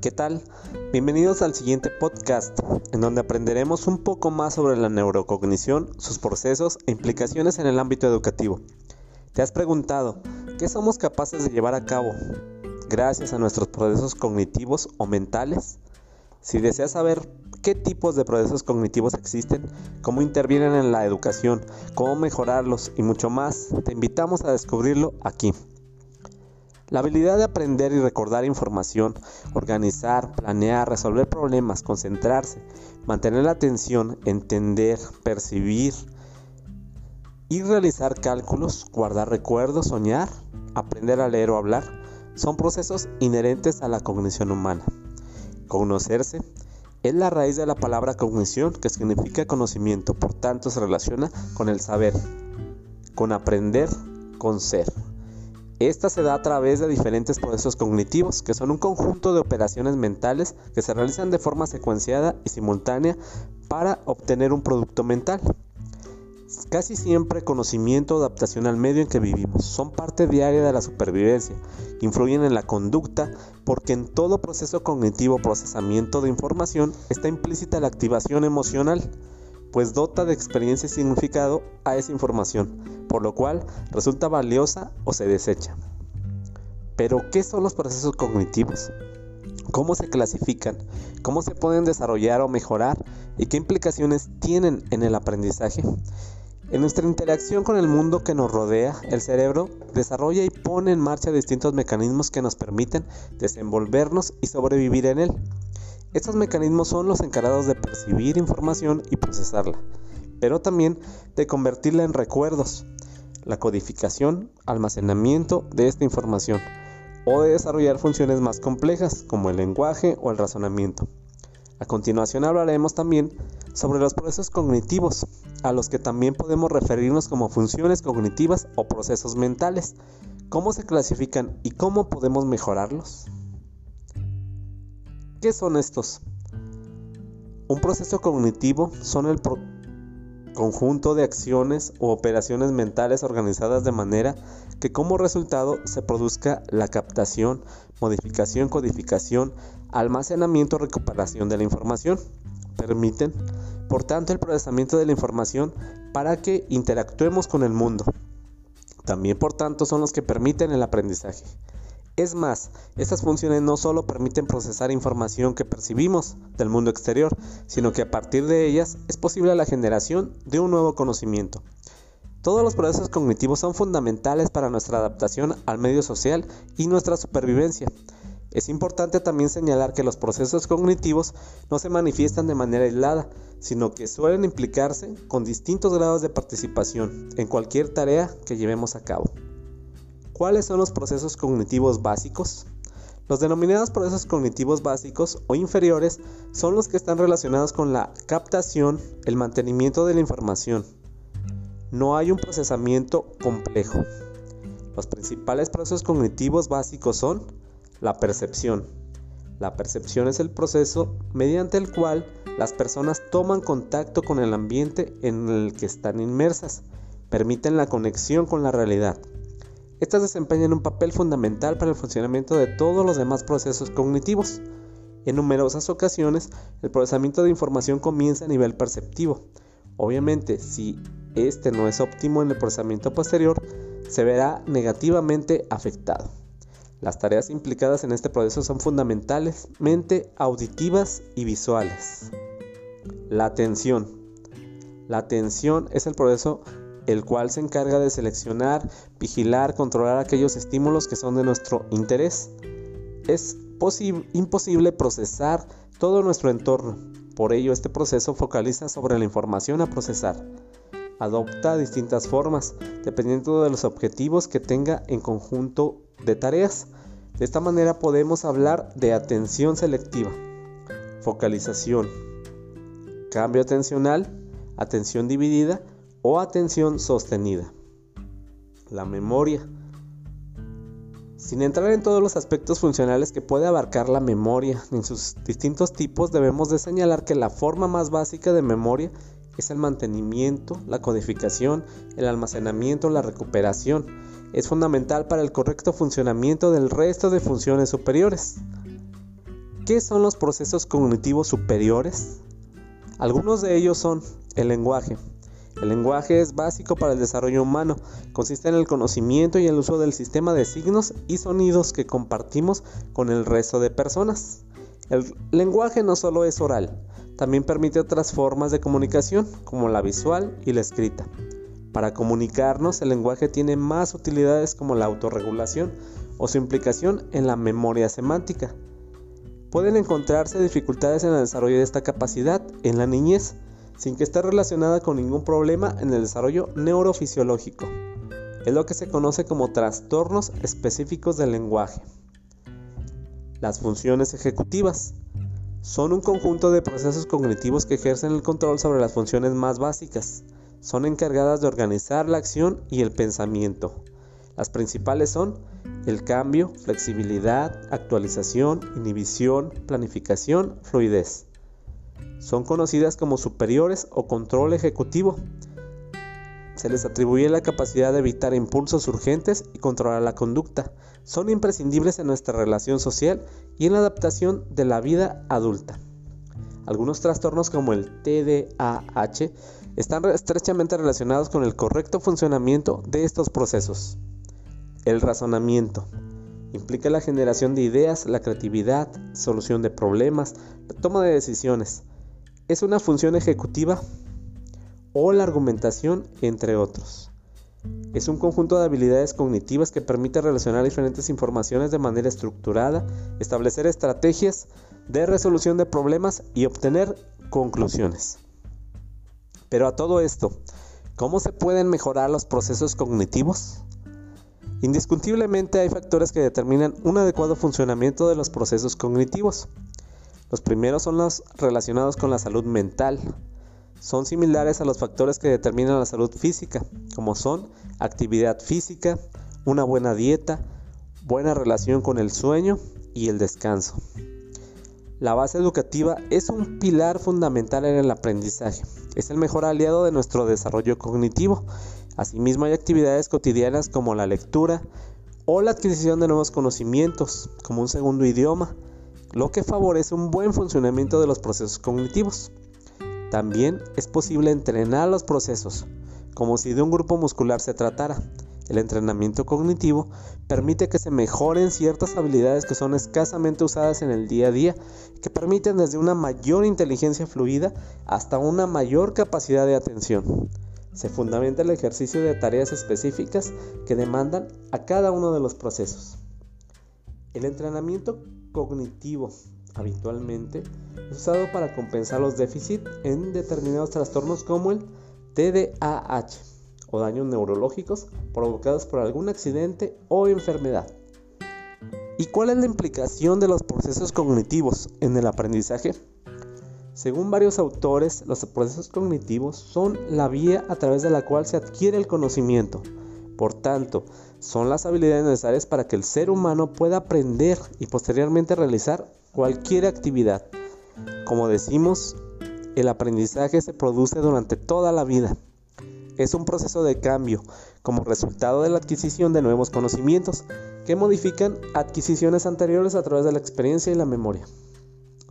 ¿Qué tal? Bienvenidos al siguiente podcast, en donde aprenderemos un poco más sobre la neurocognición, sus procesos e implicaciones en el ámbito educativo. ¿Te has preguntado qué somos capaces de llevar a cabo gracias a nuestros procesos cognitivos o mentales? Si deseas saber qué tipos de procesos cognitivos existen, cómo intervienen en la educación, cómo mejorarlos y mucho más, te invitamos a descubrirlo aquí. La habilidad de aprender y recordar información, organizar, planear, resolver problemas, concentrarse, mantener la atención, entender, percibir y realizar cálculos, guardar recuerdos, soñar, aprender a leer o hablar, son procesos inherentes a la cognición humana. Conocerse es la raíz de la palabra cognición que significa conocimiento, por tanto se relaciona con el saber, con aprender, con ser. Esta se da a través de diferentes procesos cognitivos, que son un conjunto de operaciones mentales que se realizan de forma secuenciada y simultánea para obtener un producto mental. Casi siempre conocimiento o adaptación al medio en que vivimos. Son parte diaria de la supervivencia, influyen en la conducta porque en todo proceso cognitivo procesamiento de información está implícita la activación emocional, pues dota de experiencia y significado a esa información por lo cual resulta valiosa o se desecha. Pero, ¿qué son los procesos cognitivos? ¿Cómo se clasifican? ¿Cómo se pueden desarrollar o mejorar? ¿Y qué implicaciones tienen en el aprendizaje? En nuestra interacción con el mundo que nos rodea, el cerebro desarrolla y pone en marcha distintos mecanismos que nos permiten desenvolvernos y sobrevivir en él. Estos mecanismos son los encargados de percibir información y procesarla, pero también de convertirla en recuerdos, la codificación, almacenamiento de esta información o de desarrollar funciones más complejas como el lenguaje o el razonamiento. A continuación hablaremos también sobre los procesos cognitivos, a los que también podemos referirnos como funciones cognitivas o procesos mentales, cómo se clasifican y cómo podemos mejorarlos. ¿Qué son estos? Un proceso cognitivo son el, conjunto de acciones o operaciones mentales organizadas de manera que como resultado se produzca la captación, modificación, codificación, almacenamiento, recuperación de la información. Permiten, por tanto, el procesamiento de la información para que interactuemos con el mundo. También, por tanto, son los que permiten el aprendizaje. Es más, estas funciones no solo permiten procesar información que percibimos del mundo exterior, sino que a partir de ellas es posible la generación de un nuevo conocimiento. Todos los procesos cognitivos son fundamentales para nuestra adaptación al medio social y nuestra supervivencia. Es importante también señalar que los procesos cognitivos no se manifiestan de manera aislada, sino que suelen implicarse con distintos grados de participación en cualquier tarea que llevemos a cabo. ¿Cuáles son los procesos cognitivos básicos? Los denominados procesos cognitivos básicos o inferiores son los que están relacionados con la captación, el mantenimiento de la información. No hay un procesamiento complejo. Los principales procesos cognitivos básicos son la percepción. La percepción es el proceso mediante el cual las personas toman contacto con el ambiente en el que están inmersas, permiten la conexión con la realidad. Estas desempeñan un papel fundamental para el funcionamiento de todos los demás procesos cognitivos. En numerosas ocasiones, el procesamiento de información comienza a nivel perceptivo. Obviamente, si este no es óptimo en el procesamiento posterior, se verá negativamente afectado. Las tareas implicadas en este proceso son fundamentalmente auditivas y visuales. La atención. La atención es el proceso el cual se encarga de seleccionar, vigilar, controlar aquellos estímulos que son de nuestro interés. Es imposible procesar todo nuestro entorno, por ello este proceso focaliza sobre la información a procesar. Adopta distintas formas, dependiendo de los objetivos que tenga en conjunto de tareas. De esta manera podemos hablar de atención selectiva, focalización, cambio atencional, atención dividida o atención sostenida. La memoria. Sin entrar en todos los aspectos funcionales que puede abarcar la memoria en sus distintos tipos, debemos de señalar que la forma más básica de memoria es el mantenimiento, la codificación, el almacenamiento, la recuperación. Es fundamental para el correcto funcionamiento del resto de funciones superiores. ¿Qué son los procesos cognitivos superiores? Algunos de ellos son el lenguaje. El lenguaje es básico para el desarrollo humano. Consiste en el conocimiento y el uso del sistema de signos y sonidos que compartimos con el resto de personas. El lenguaje no solo es oral, también permite otras formas de comunicación, como la visual y la escrita. Para comunicarnos, el lenguaje tiene más utilidades como la autorregulación o su implicación en la memoria semántica. Pueden encontrarse dificultades en el desarrollo de esta capacidad en la niñez, sin que esté relacionada con ningún problema en el desarrollo neurofisiológico. Es lo que se conoce como trastornos específicos del lenguaje. Las funciones ejecutivas son un conjunto de procesos cognitivos que ejercen el control sobre las funciones más básicas. Son encargadas de organizar la acción y el pensamiento. Las principales son el cambio, flexibilidad, actualización, inhibición, planificación, fluidez. Son conocidas como superiores o control ejecutivo se les atribuye la capacidad de evitar impulsos urgentes y controlar la conducta. Son imprescindibles en nuestra relación social y en la adaptación de la vida adulta. Algunos trastornos como el TDAH están estrechamente relacionados con el correcto funcionamiento de estos procesos. El razonamiento implica la generación de ideas, la creatividad, solución de problemas, la toma de decisiones. Es una función ejecutiva o la argumentación, entre otros. Es un conjunto de habilidades cognitivas que permite relacionar diferentes informaciones de manera estructurada, establecer estrategias de resolución de problemas y obtener conclusiones. Pero a todo esto, ¿cómo se pueden mejorar los procesos cognitivos? Indiscutiblemente hay factores que determinan un adecuado funcionamiento de los procesos cognitivos. Los primeros son los relacionados con la salud mental, son similares a los factores que determinan la salud física, como son actividad física, una buena dieta, buena relación con el sueño y el descanso. La base educativa es un pilar fundamental en el aprendizaje. Es el mejor aliado de nuestro desarrollo cognitivo. Asimismo hay actividades cotidianas como la lectura o la adquisición de nuevos conocimientos, como un segundo idioma, lo que favorece un buen funcionamiento de los procesos cognitivos. También es posible entrenar los procesos, como si de un grupo muscular se tratara. El entrenamiento cognitivo permite que se mejoren ciertas habilidades que son escasamente usadas en el día a día, que permiten desde una mayor inteligencia fluida hasta una mayor capacidad de atención. Se fundamenta el ejercicio de tareas específicas que demandan a cada uno de los procesos. El entrenamiento cognitivo habitualmente usado para compensar los déficits en determinados trastornos como el TDAH o daños neurológicos provocados por algún accidente o enfermedad. ¿Y cuál es la implicación de los procesos cognitivos en el aprendizaje? Según varios autores, los procesos cognitivos son la vía a través de la cual se adquiere el conocimiento. Por tanto, son las habilidades necesarias para que el ser humano pueda aprender y posteriormente realizar cualquier actividad. Como decimos, el aprendizaje se produce durante toda la vida. Es un proceso de cambio como resultado de la adquisición de nuevos conocimientos que modifican adquisiciones anteriores a través de la experiencia y la memoria.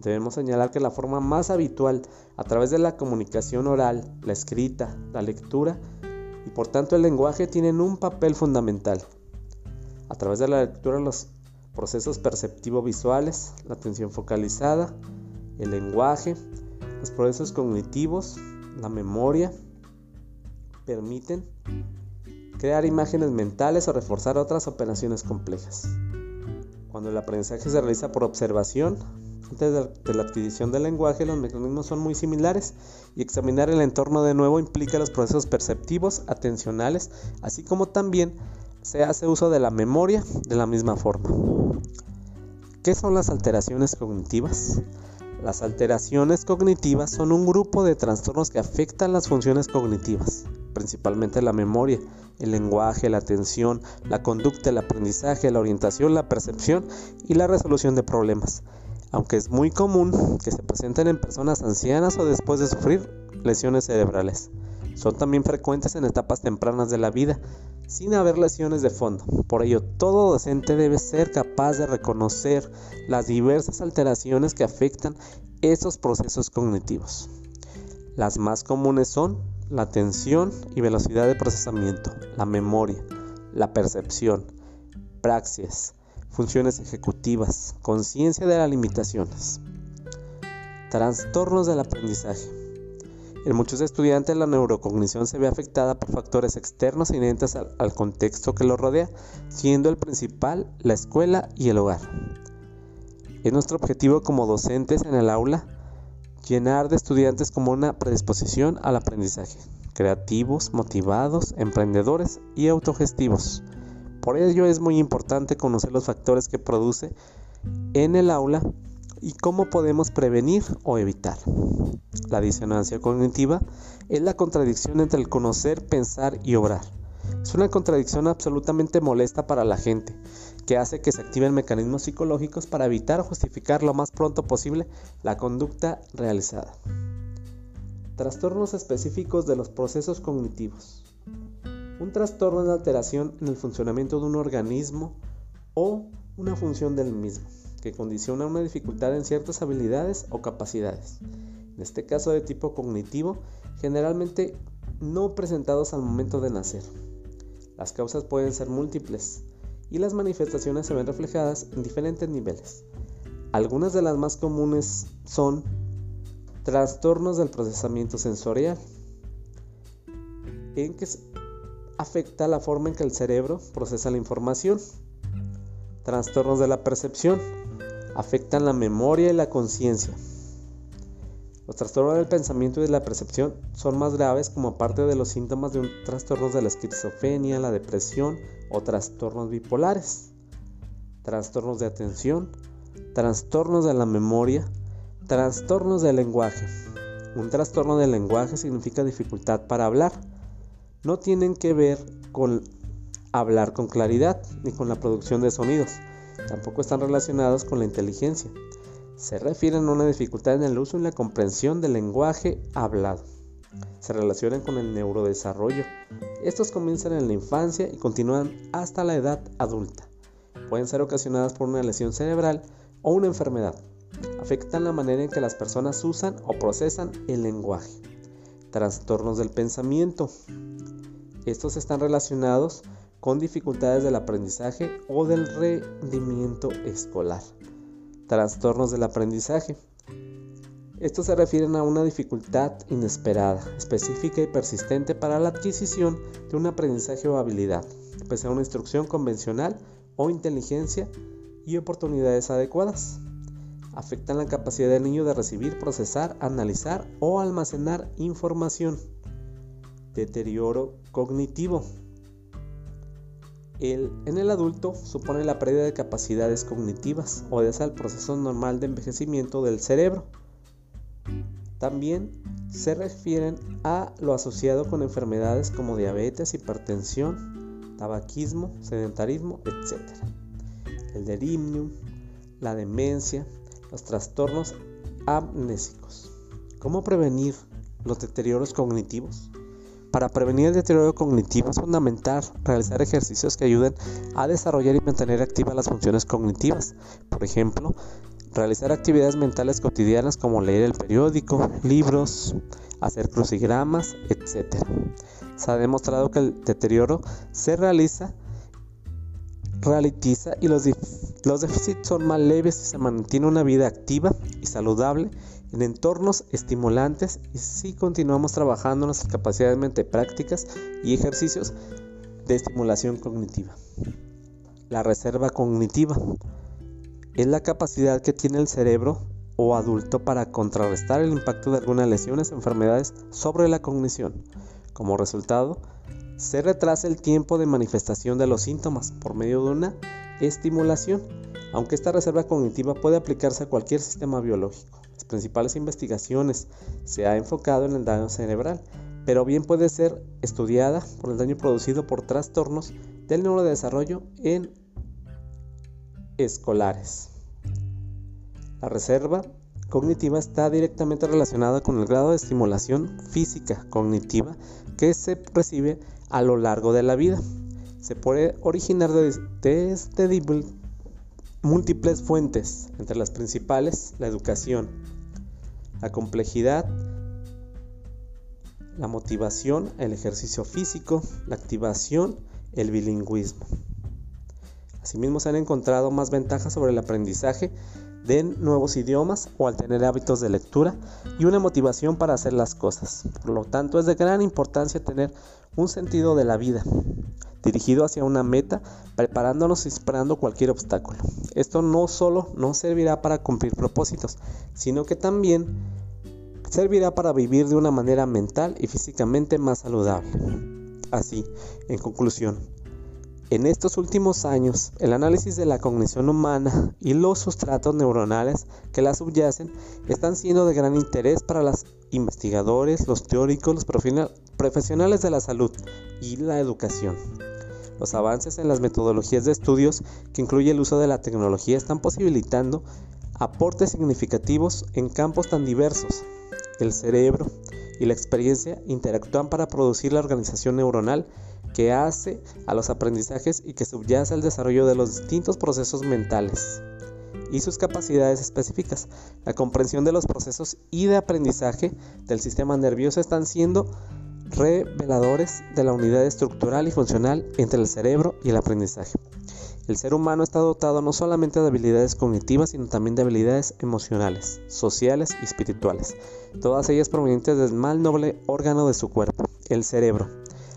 Debemos señalar que la forma más habitual a través de la comunicación oral, la escrita, la lectura y por tanto el lenguaje tienen un papel fundamental. A través de la lectura los procesos perceptivo-visuales, la atención focalizada, el lenguaje, los procesos cognitivos, la memoria, permiten crear imágenes mentales o reforzar otras operaciones complejas. Cuando el aprendizaje se realiza por observación, de la adquisición del lenguaje, los mecanismos son muy similares y examinar el entorno de nuevo implica los procesos perceptivos, atencionales, así como también se hace uso de la memoria de la misma forma. ¿Qué son las alteraciones cognitivas? Las alteraciones cognitivas son un grupo de trastornos que afectan las funciones cognitivas, principalmente la memoria, el lenguaje, la atención, la conducta, el aprendizaje, la orientación, la percepción y la resolución de problemas, aunque es muy común que se presenten en personas ancianas o después de sufrir lesiones cerebrales. Son también frecuentes en etapas tempranas de la vida, sin haber lesiones de fondo. Por ello, todo docente debe ser capaz de reconocer las diversas alteraciones que afectan esos procesos cognitivos. Las más comunes son la atención y velocidad de procesamiento, la memoria, la percepción, praxis, funciones ejecutivas, conciencia de las limitaciones. Trastornos del aprendizaje. En muchos estudiantes la neurocognición se ve afectada por factores externos inherentes al, al, contexto que lo rodea, siendo el principal la escuela y el hogar. Es nuestro objetivo como docentes en el aula llenar de estudiantes como una predisposición al aprendizaje, creativos, motivados, emprendedores y autogestivos. Por ello es muy importante conocer los factores que produce en el aula y cómo podemos prevenir o evitar. La disonancia cognitiva es la contradicción entre el conocer, pensar y obrar. Es una contradicción absolutamente molesta para la gente, que hace que se activen mecanismos psicológicos para evitar o justificar lo más pronto posible la conducta realizada. Trastornos específicos de los procesos cognitivos. Un trastorno es la alteración en el funcionamiento de un organismo o una función del mismo que condiciona una dificultad en ciertas habilidades o capacidades. En este caso de tipo cognitivo, generalmente no presentados al momento de nacer. Las causas pueden ser múltiples y las manifestaciones se ven reflejadas en diferentes niveles. Algunas de las más comunes son trastornos del procesamiento sensorial, en que afecta la forma en que el cerebro procesa la información. Trastornos de la percepción, afectan la memoria y la conciencia. Los trastornos del pensamiento y de la percepción son más graves como parte de los síntomas de un trastorno de la esquizofrenia, la depresión o trastornos bipolares. Trastornos de atención, trastornos de la memoria, trastornos del lenguaje. Un trastorno del lenguaje significa dificultad para hablar. No tienen que ver con hablar con claridad ni con la producción de sonidos Tampoco están relacionados con la inteligencia. Se refieren a una dificultad en el uso y la comprensión del lenguaje hablado. Se relacionan con el neurodesarrollo. Estos comienzan en la infancia y continúan hasta la edad adulta. Pueden ser ocasionadas por una lesión cerebral o una enfermedad. Afectan la manera en que las personas usan o procesan el lenguaje. Trastornos del pensamiento. Estos están relacionados con dificultades del aprendizaje o del rendimiento escolar. Trastornos del aprendizaje. Estos se refieren a una dificultad inesperada, específica y persistente para la adquisición de un aprendizaje o habilidad, pese a una instrucción convencional o inteligencia y oportunidades adecuadas. Afectan la capacidad del niño de recibir, procesar, analizar o almacenar información. Deterioro cognitivo en el adulto supone la pérdida de capacidades cognitivas, o obedece al proceso normal de envejecimiento del cerebro. También se refieren a lo asociado con enfermedades como diabetes, hipertensión, tabaquismo, sedentarismo, etc. El delirium, la demencia, los trastornos amnésicos. ¿Cómo prevenir los deterioros cognitivos? Para prevenir el deterioro cognitivo es fundamental realizar ejercicios que ayuden a desarrollar y mantener activas las funciones cognitivas. Por ejemplo, realizar actividades mentales cotidianas como leer el periódico, libros, hacer crucigramas, etc. Se ha demostrado que el deterioro se realiza, ralentiza y los, los déficits son más leves si se mantiene una vida activa y saludable en entornos estimulantes y si continuamos trabajando nuestras capacidades mente prácticas y ejercicios de estimulación cognitiva. La reserva cognitiva es la capacidad que tiene el cerebro o adulto para contrarrestar el impacto de algunas lesiones o enfermedades sobre la cognición. Como resultado, se retrasa el tiempo de manifestación de los síntomas por medio de una estimulación, aunque esta reserva cognitiva puede aplicarse a cualquier sistema biológico principales investigaciones se ha enfocado en el daño cerebral, pero bien puede ser estudiada por el daño producido por trastornos del neurodesarrollo en escolares. La reserva cognitiva está directamente relacionada con el grado de estimulación física cognitiva que se recibe a lo largo de la vida. Se puede originar desde múltiples fuentes, entre las principales la educación, la complejidad, la motivación, el ejercicio físico, la activación, el bilingüismo. Asimismo se han encontrado más ventajas sobre el aprendizaje de nuevos idiomas o al tener hábitos de lectura y una motivación para hacer las cosas. Por lo tanto, es de gran importancia tener un sentido de la vida dirigido hacia una meta, preparándonos y superando cualquier obstáculo. Esto no solo no servirá para cumplir propósitos, sino que también servirá para vivir de una manera mental y físicamente más saludable. Así, en conclusión, en estos últimos años, el análisis de la cognición humana y los sustratos neuronales que la subyacen están siendo de gran interés para los investigadores, los teóricos, los profesionales de la salud y la educación. Los avances en las metodologías de estudios que incluye el uso de la tecnología están posibilitando aportes significativos en campos tan diversos. El cerebro y la experiencia interactúan para producir la organización neuronal que hace a los aprendizajes y que subyace al desarrollo de los distintos procesos mentales y sus capacidades específicas. La comprensión de los procesos y de aprendizaje del sistema nervioso están siendo reveladores de la unidad estructural y funcional entre el cerebro y el aprendizaje. El ser humano está dotado no solamente de habilidades cognitivas, sino también de habilidades emocionales, sociales y espirituales, todas ellas provenientes del más noble órgano de su cuerpo, el cerebro.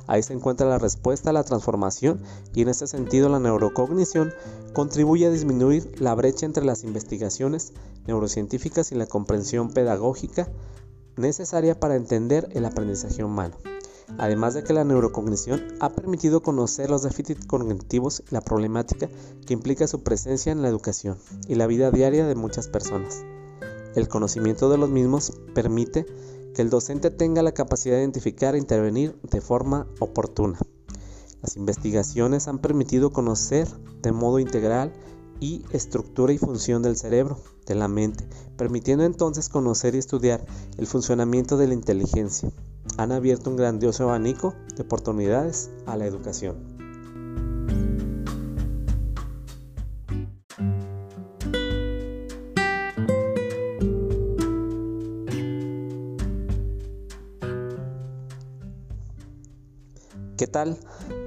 Ahí se encuentra la respuesta a la transformación y en este sentido la neurocognición contribuye a disminuir la brecha entre las investigaciones neurocientíficas y la comprensión pedagógica necesaria para entender el aprendizaje humano. Además de que la neurocognición ha permitido conocer los déficits cognitivos y la problemática que implica su presencia en la educación y la vida diaria de muchas personas. El conocimiento de los mismos permite que el docente tenga la capacidad de identificar e intervenir de forma oportuna. Las investigaciones han permitido conocer de modo integral y estructura y función del cerebro, de la mente, permitiendo entonces conocer y estudiar el funcionamiento de la inteligencia. Han abierto un grandioso abanico de oportunidades a la educación. ¿Qué tal?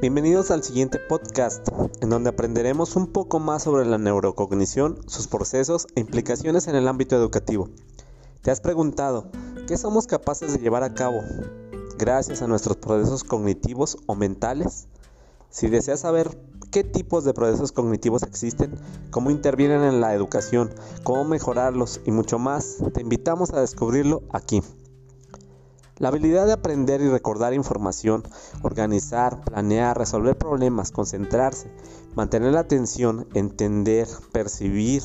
Bienvenidos al siguiente podcast, en donde aprenderemos un poco más sobre la neurocognición, sus procesos e implicaciones en el ámbito educativo. ¿Te has preguntado qué somos capaces de llevar a cabo gracias a nuestros procesos cognitivos o mentales? Si deseas saber qué tipos de procesos cognitivos existen, cómo intervienen en la educación, cómo mejorarlos y mucho más, te invitamos a descubrirlo aquí. La habilidad de aprender y recordar información, organizar, planear, resolver problemas, concentrarse, mantener la atención, entender, percibir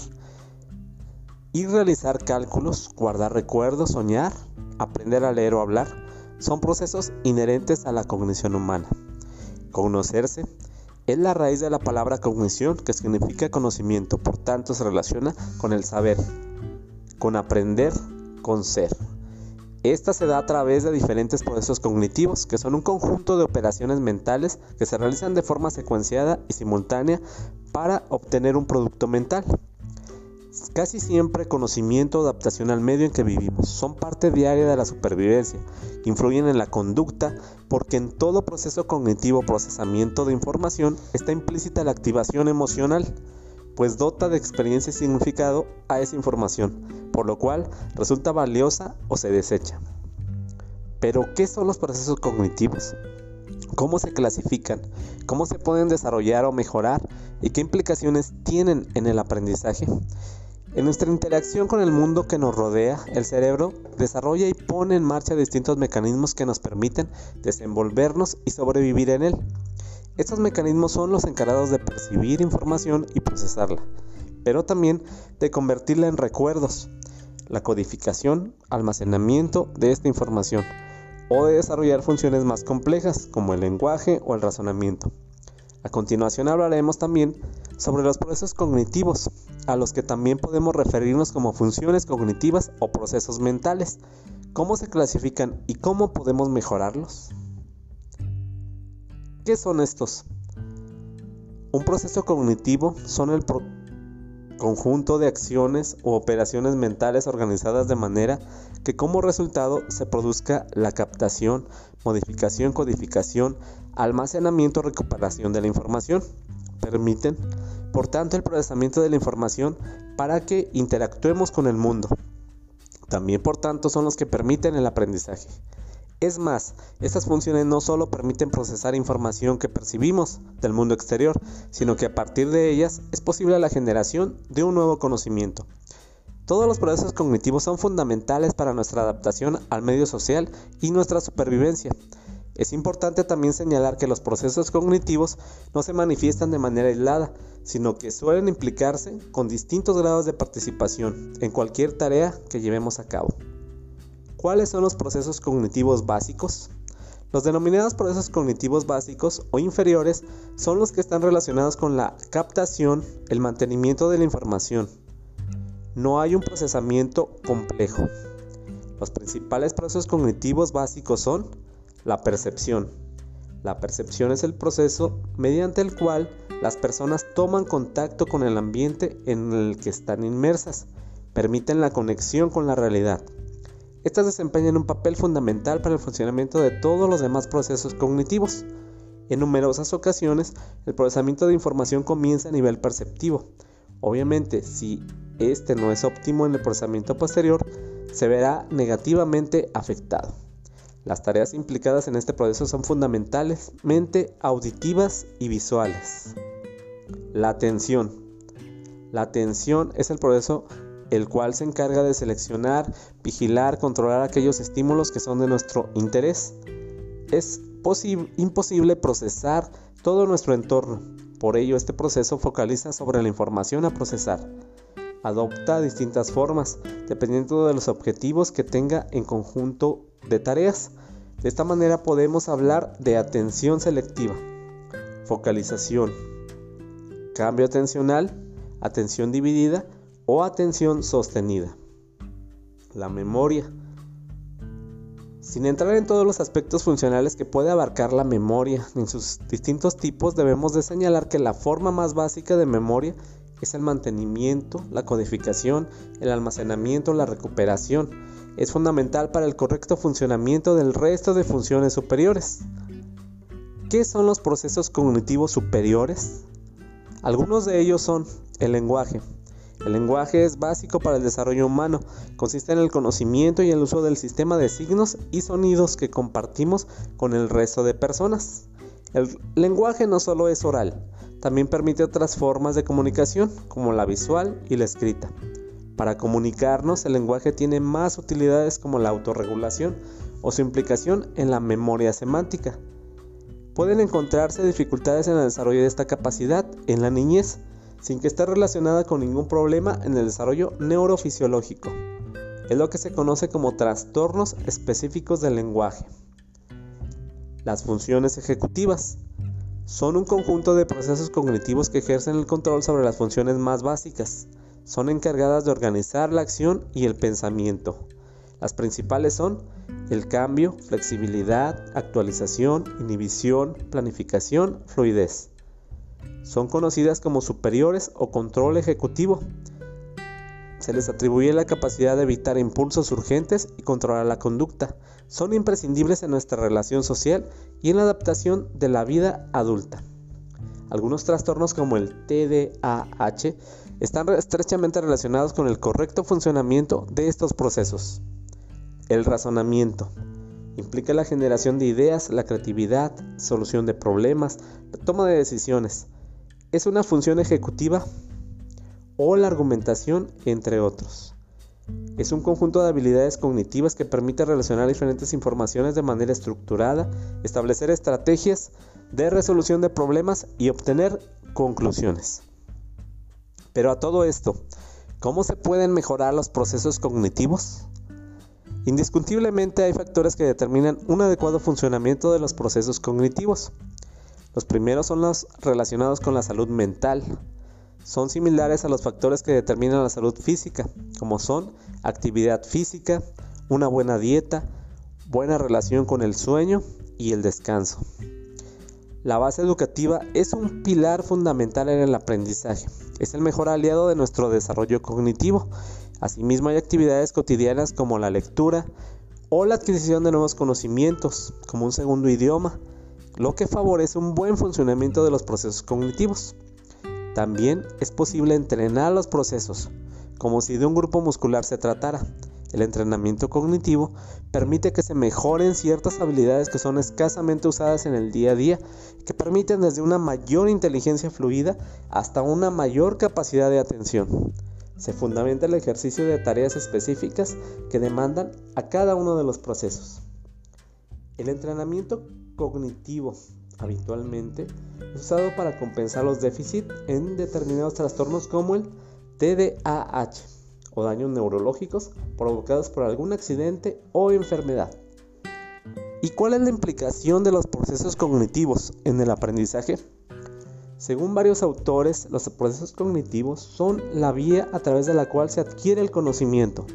y realizar cálculos, guardar recuerdos, soñar, aprender a leer o hablar, son procesos inherentes a la cognición humana. Conocerse es la raíz de la palabra cognición que significa conocimiento, por tanto se relaciona con el saber, con aprender, con ser. Esta se da a través de diferentes procesos cognitivos, que son un conjunto de operaciones mentales que se realizan de forma secuenciada y simultánea para obtener un producto mental. Casi siempre conocimiento o adaptación al medio en que vivimos. Son parte diaria de la supervivencia, influyen en la conducta porque en todo proceso cognitivo procesamiento de información está implícita la activación emocional pues dota de experiencia y significado a esa información, por lo cual resulta valiosa o se desecha. Pero, ¿qué son los procesos cognitivos? ¿Cómo se clasifican? ¿Cómo se pueden desarrollar o mejorar? ¿Y qué implicaciones tienen en el aprendizaje? En nuestra interacción con el mundo que nos rodea, el cerebro desarrolla y pone en marcha distintos mecanismos que nos permiten desenvolvernos y sobrevivir en él. Estos mecanismos son los encargados de percibir información y procesarla, pero también de convertirla en recuerdos, la codificación, almacenamiento de esta información, o de desarrollar funciones más complejas como el lenguaje o el razonamiento. A continuación hablaremos también sobre los procesos cognitivos, a los que también podemos referirnos como funciones cognitivas o procesos mentales. ¿Cómo se clasifican y cómo podemos mejorarlos? ¿Qué son estos? Un proceso cognitivo son el conjunto de acciones o operaciones mentales organizadas de manera que como resultado se produzca la captación, modificación, codificación, almacenamiento, recuperación de la información. Permiten, por tanto, el procesamiento de la información para que interactuemos con el mundo. También, por tanto, son los que permiten el aprendizaje. Es más, estas funciones no solo permiten procesar información que percibimos del mundo exterior, sino que a partir de ellas es posible la generación de un nuevo conocimiento. Todos los procesos cognitivos son fundamentales para nuestra adaptación al medio social y nuestra supervivencia. Es importante también señalar que los procesos cognitivos no se manifiestan de manera aislada, sino que suelen implicarse con distintos grados de participación en cualquier tarea que llevemos a cabo. ¿Cuáles son los procesos cognitivos básicos? Los denominados procesos cognitivos básicos o inferiores son los que están relacionados con la captación, el mantenimiento de la información. No hay un procesamiento complejo. Los principales procesos cognitivos básicos son la percepción. La percepción es el proceso mediante el cual las personas toman contacto con el ambiente en el que están inmersas, permiten la conexión con la realidad. Estas desempeñan un papel fundamental para el funcionamiento de todos los demás procesos cognitivos. En numerosas ocasiones, el procesamiento de información comienza a nivel perceptivo. Obviamente, si este no es óptimo en el procesamiento posterior, se verá negativamente afectado. Las tareas implicadas en este proceso son fundamentalmente auditivas y visuales. La atención. La atención es el proceso el cual se encarga de seleccionar, vigilar, controlar aquellos estímulos que son de nuestro interés. Es imposible procesar todo nuestro entorno, por ello este proceso focaliza sobre la información a procesar. Adopta distintas formas, dependiendo de los objetivos que tenga en conjunto de tareas. De esta manera podemos hablar de atención selectiva, focalización, cambio atencional, atención dividida, o atención sostenida. La memoria. Sin entrar en todos los aspectos funcionales que puede abarcar la memoria en sus distintos tipos, debemos de señalar que la forma más básica de memoria es el mantenimiento, la codificación, el almacenamiento, la recuperación. Es fundamental para el correcto funcionamiento del resto de funciones superiores. ¿Qué son los procesos cognitivos superiores? Algunos de ellos son el lenguaje, el lenguaje es básico para el desarrollo humano, consiste en el conocimiento y el uso del sistema de signos y sonidos que compartimos con el resto de personas. El lenguaje no solo es oral, también permite otras formas de comunicación, como la visual y la escrita. Para comunicarnos, el lenguaje tiene más utilidades como la autorregulación o su implicación en la memoria semántica. Pueden encontrarse dificultades en el desarrollo de esta capacidad en la niñez, sin que esté relacionada con ningún problema en el desarrollo neurofisiológico. Es lo que se conoce como trastornos específicos del lenguaje. Las funciones ejecutivas son un conjunto de procesos cognitivos que ejercen el control sobre las funciones más básicas. Son encargadas de organizar la acción y el pensamiento. Las principales son el cambio, flexibilidad, actualización, inhibición, planificación, fluidez. Son conocidas como superiores o control ejecutivo. Se les atribuye la capacidad de evitar impulsos urgentes y controlar la conducta. Son imprescindibles en nuestra relación social y en la adaptación de la vida adulta. Algunos trastornos como el TDAH están estrechamente relacionados con el correcto funcionamiento de estos procesos. El razonamiento implica la generación de ideas, la creatividad, solución de problemas, la toma de decisiones, es una función ejecutiva o la argumentación, entre otros. Es un conjunto de habilidades cognitivas que permite relacionar diferentes informaciones de manera estructurada, establecer estrategias de resolución de problemas y obtener conclusiones. Pero a todo esto, ¿cómo se pueden mejorar los procesos cognitivos? Indiscutiblemente hay factores que determinan un adecuado funcionamiento de los procesos cognitivos. Los primeros son los relacionados con la salud mental. son similares a los factores que determinan la salud física, como son actividad física, una buena dieta, buena relación con el sueño y el descanso. La base educativa es un pilar fundamental en el aprendizaje. Es el mejor aliado de nuestro desarrollo cognitivo. Asimismo hay actividades cotidianas como la lectura o la adquisición de nuevos conocimientos, como un segundo idioma, lo que favorece un buen funcionamiento de los procesos cognitivos. También es posible entrenar los procesos, como si de un grupo muscular se tratara. El entrenamiento cognitivo permite que se mejoren ciertas habilidades que son escasamente usadas en el día a día, que permiten desde una mayor inteligencia fluida hasta una mayor capacidad de atención. Se fundamenta el ejercicio de tareas específicas que demandan a cada uno de los procesos. El entrenamiento cognitivo habitualmente es usado para compensar los déficits en determinados trastornos como el TDAH o daños neurológicos provocados por algún accidente o enfermedad. ¿Y cuál es la implicación de los procesos cognitivos en el aprendizaje? Según varios autores, los procesos cognitivos son la vía a través de la cual se adquiere el conocimiento.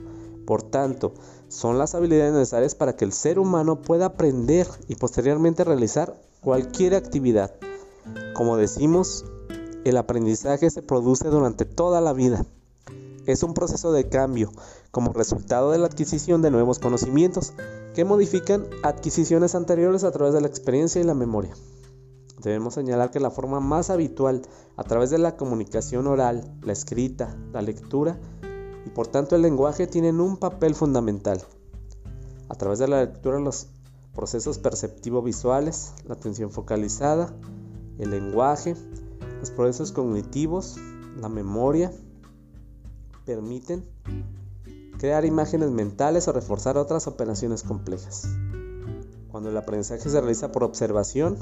Por tanto, son las habilidades necesarias para que el ser humano pueda aprender y posteriormente realizar cualquier actividad. Como decimos, el aprendizaje se produce durante toda la vida es un proceso de cambio como resultado de la adquisición de nuevos conocimientos que modifican adquisiciones anteriores a través de la experiencia y la memoria. Debemos señalar que la forma más habitual a través de la comunicación oral, la escrita, la lectura y por tanto el lenguaje tienen un papel fundamental. A través de la lectura los procesos perceptivo-visuales, la atención focalizada, el lenguaje, los procesos cognitivos, la memoria, permiten crear imágenes mentales o reforzar otras operaciones complejas. Cuando el aprendizaje se realiza por observación,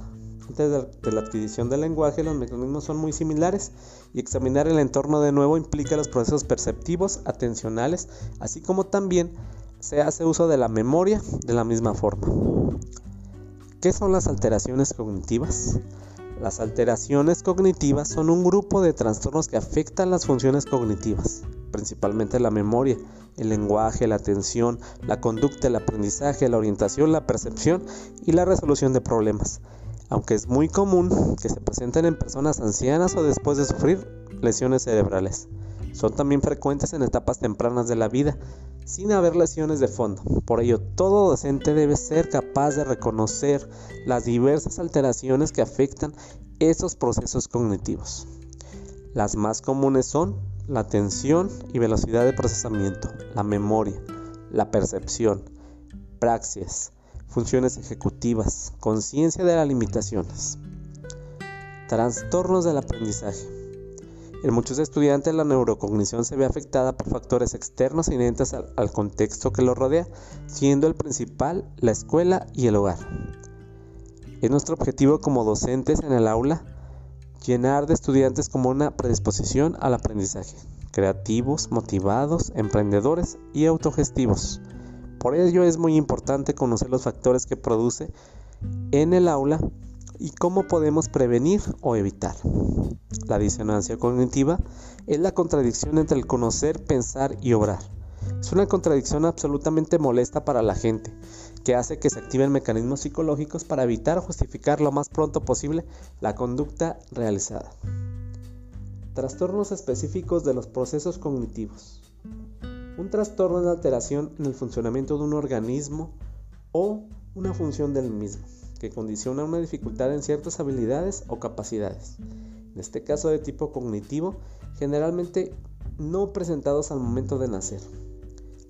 de la adquisición del lenguaje, los mecanismos son muy similares y examinar el entorno de nuevo implica los procesos perceptivos, atencionales, así como también se hace uso de la memoria de la misma forma. ¿Qué son las alteraciones cognitivas? Las alteraciones cognitivas son un grupo de trastornos que afectan las funciones cognitivas, principalmente la memoria, el lenguaje, la atención, la conducta, el aprendizaje, la orientación, la percepción y la resolución de problemas. Aunque es muy común que se presenten en personas ancianas o después de sufrir lesiones cerebrales. Son también frecuentes en etapas tempranas de la vida, sin haber lesiones de fondo. Por ello, todo docente debe ser capaz de reconocer las diversas alteraciones que afectan esos procesos cognitivos. Las más comunes son la atención y velocidad de procesamiento, la memoria, la percepción, praxias, funciones ejecutivas, conciencia de las limitaciones. Trastornos del aprendizaje. En muchos estudiantes la neurocognición se ve afectada por factores externos inherentes al, al, contexto que lo rodea, siendo el principal la escuela y el hogar. Es nuestro objetivo como docentes en el aula llenar de estudiantes como una predisposición al aprendizaje, creativos, motivados, emprendedores y autogestivos. Por ello es muy importante conocer los factores que produce en el aula y cómo podemos prevenir o evitar. La disonancia cognitiva es la contradicción entre el conocer, pensar y obrar. Es una contradicción absolutamente molesta para la gente, que hace que se activen mecanismos psicológicos para evitar o justificar lo más pronto posible la conducta realizada. Trastornos específicos de los procesos cognitivos. Un trastorno es alteración en el funcionamiento de un organismo o una función del mismo, que condiciona una dificultad en ciertas habilidades o capacidades. En este caso de tipo cognitivo, generalmente no presentados al momento de nacer.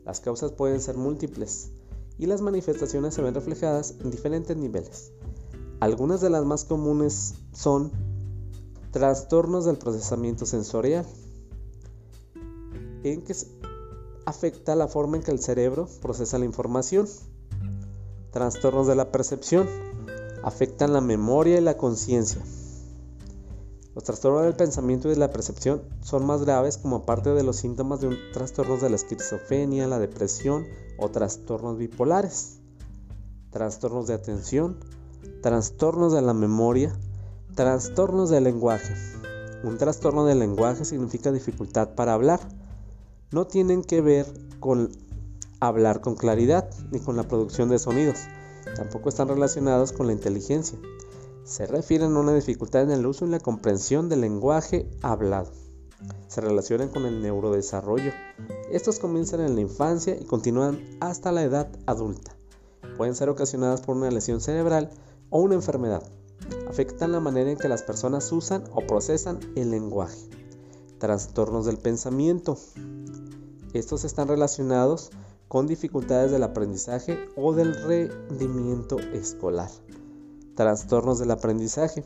Las causas pueden ser múltiples, y las manifestaciones se ven reflejadas en diferentes niveles. Algunas de las más comunes son trastornos del procesamiento sensorial, en que afecta la forma en que el cerebro procesa la información. Trastornos de la percepción afectan la memoria y la conciencia. Los trastornos del pensamiento y de la percepción son más graves como parte de los síntomas de un trastorno de la esquizofrenia, la depresión o trastornos bipolares. Trastornos de atención, trastornos de la memoria, trastornos del lenguaje. Un trastorno del lenguaje significa dificultad para hablar. No tienen que ver con hablar con claridad ni con la producción de sonidos. Tampoco están relacionados con la inteligencia. Se refieren a una dificultad en el uso y la comprensión del lenguaje hablado. Se relacionan con el neurodesarrollo. Estos comienzan en la infancia y continúan hasta la edad adulta. Pueden ser ocasionadas por una lesión cerebral o una enfermedad. Afectan la manera en que las personas usan o procesan el lenguaje. Trastornos del pensamiento. Estos están relacionados con dificultades del aprendizaje o del rendimiento escolar. Trastornos del aprendizaje.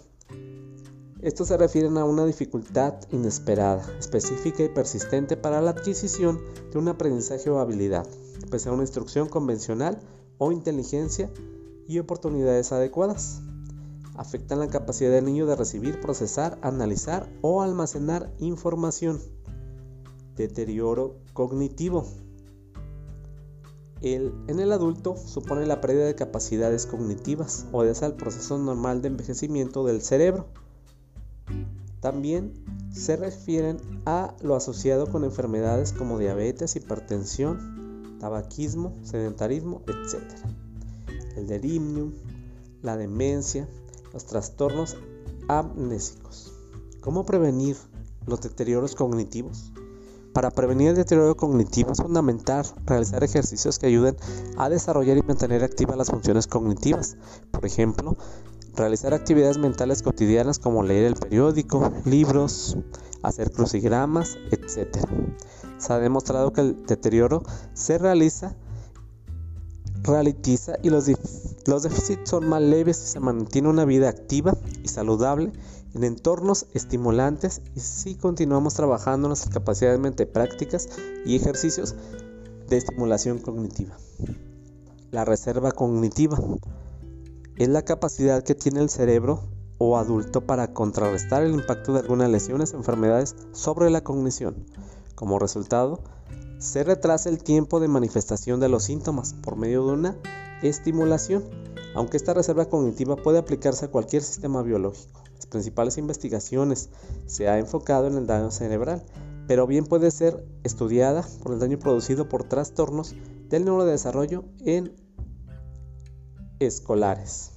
Estos se refieren a una dificultad inesperada, específica y persistente para la adquisición de un aprendizaje o habilidad, pese a una instrucción convencional o inteligencia y oportunidades adecuadas. Afectan la capacidad del niño de recibir, procesar, analizar o almacenar información. Deterioro cognitivo. El, en el adulto supone la pérdida de capacidades cognitivas o es el proceso normal de envejecimiento del cerebro. También se refieren a lo asociado con enfermedades como diabetes, hipertensión, tabaquismo, sedentarismo, etc. El delirium, la demencia, los trastornos amnésicos. ¿Cómo prevenir los deterioros cognitivos? Para prevenir el deterioro cognitivo es fundamental realizar ejercicios que ayuden a desarrollar y mantener activas las funciones cognitivas. Por ejemplo, realizar actividades mentales cotidianas como leer el periódico, libros, hacer crucigramas, etc. Se ha demostrado que el deterioro se realiza, y los, los déficits son más leves si se mantiene una vida activa y saludable en entornos estimulantes y si continuamos trabajando nuestras capacidades mente prácticas y ejercicios de estimulación cognitiva. La reserva cognitiva es la capacidad que tiene el cerebro o adulto para contrarrestar el impacto de algunas lesiones o enfermedades sobre la cognición. Como resultado, se retrasa el tiempo de manifestación de los síntomas por medio de una estimulación, aunque esta reserva cognitiva puede aplicarse a cualquier sistema biológico principales investigaciones se ha enfocado en el daño cerebral, pero bien puede ser estudiada por el daño producido por trastornos del neurodesarrollo en escolares.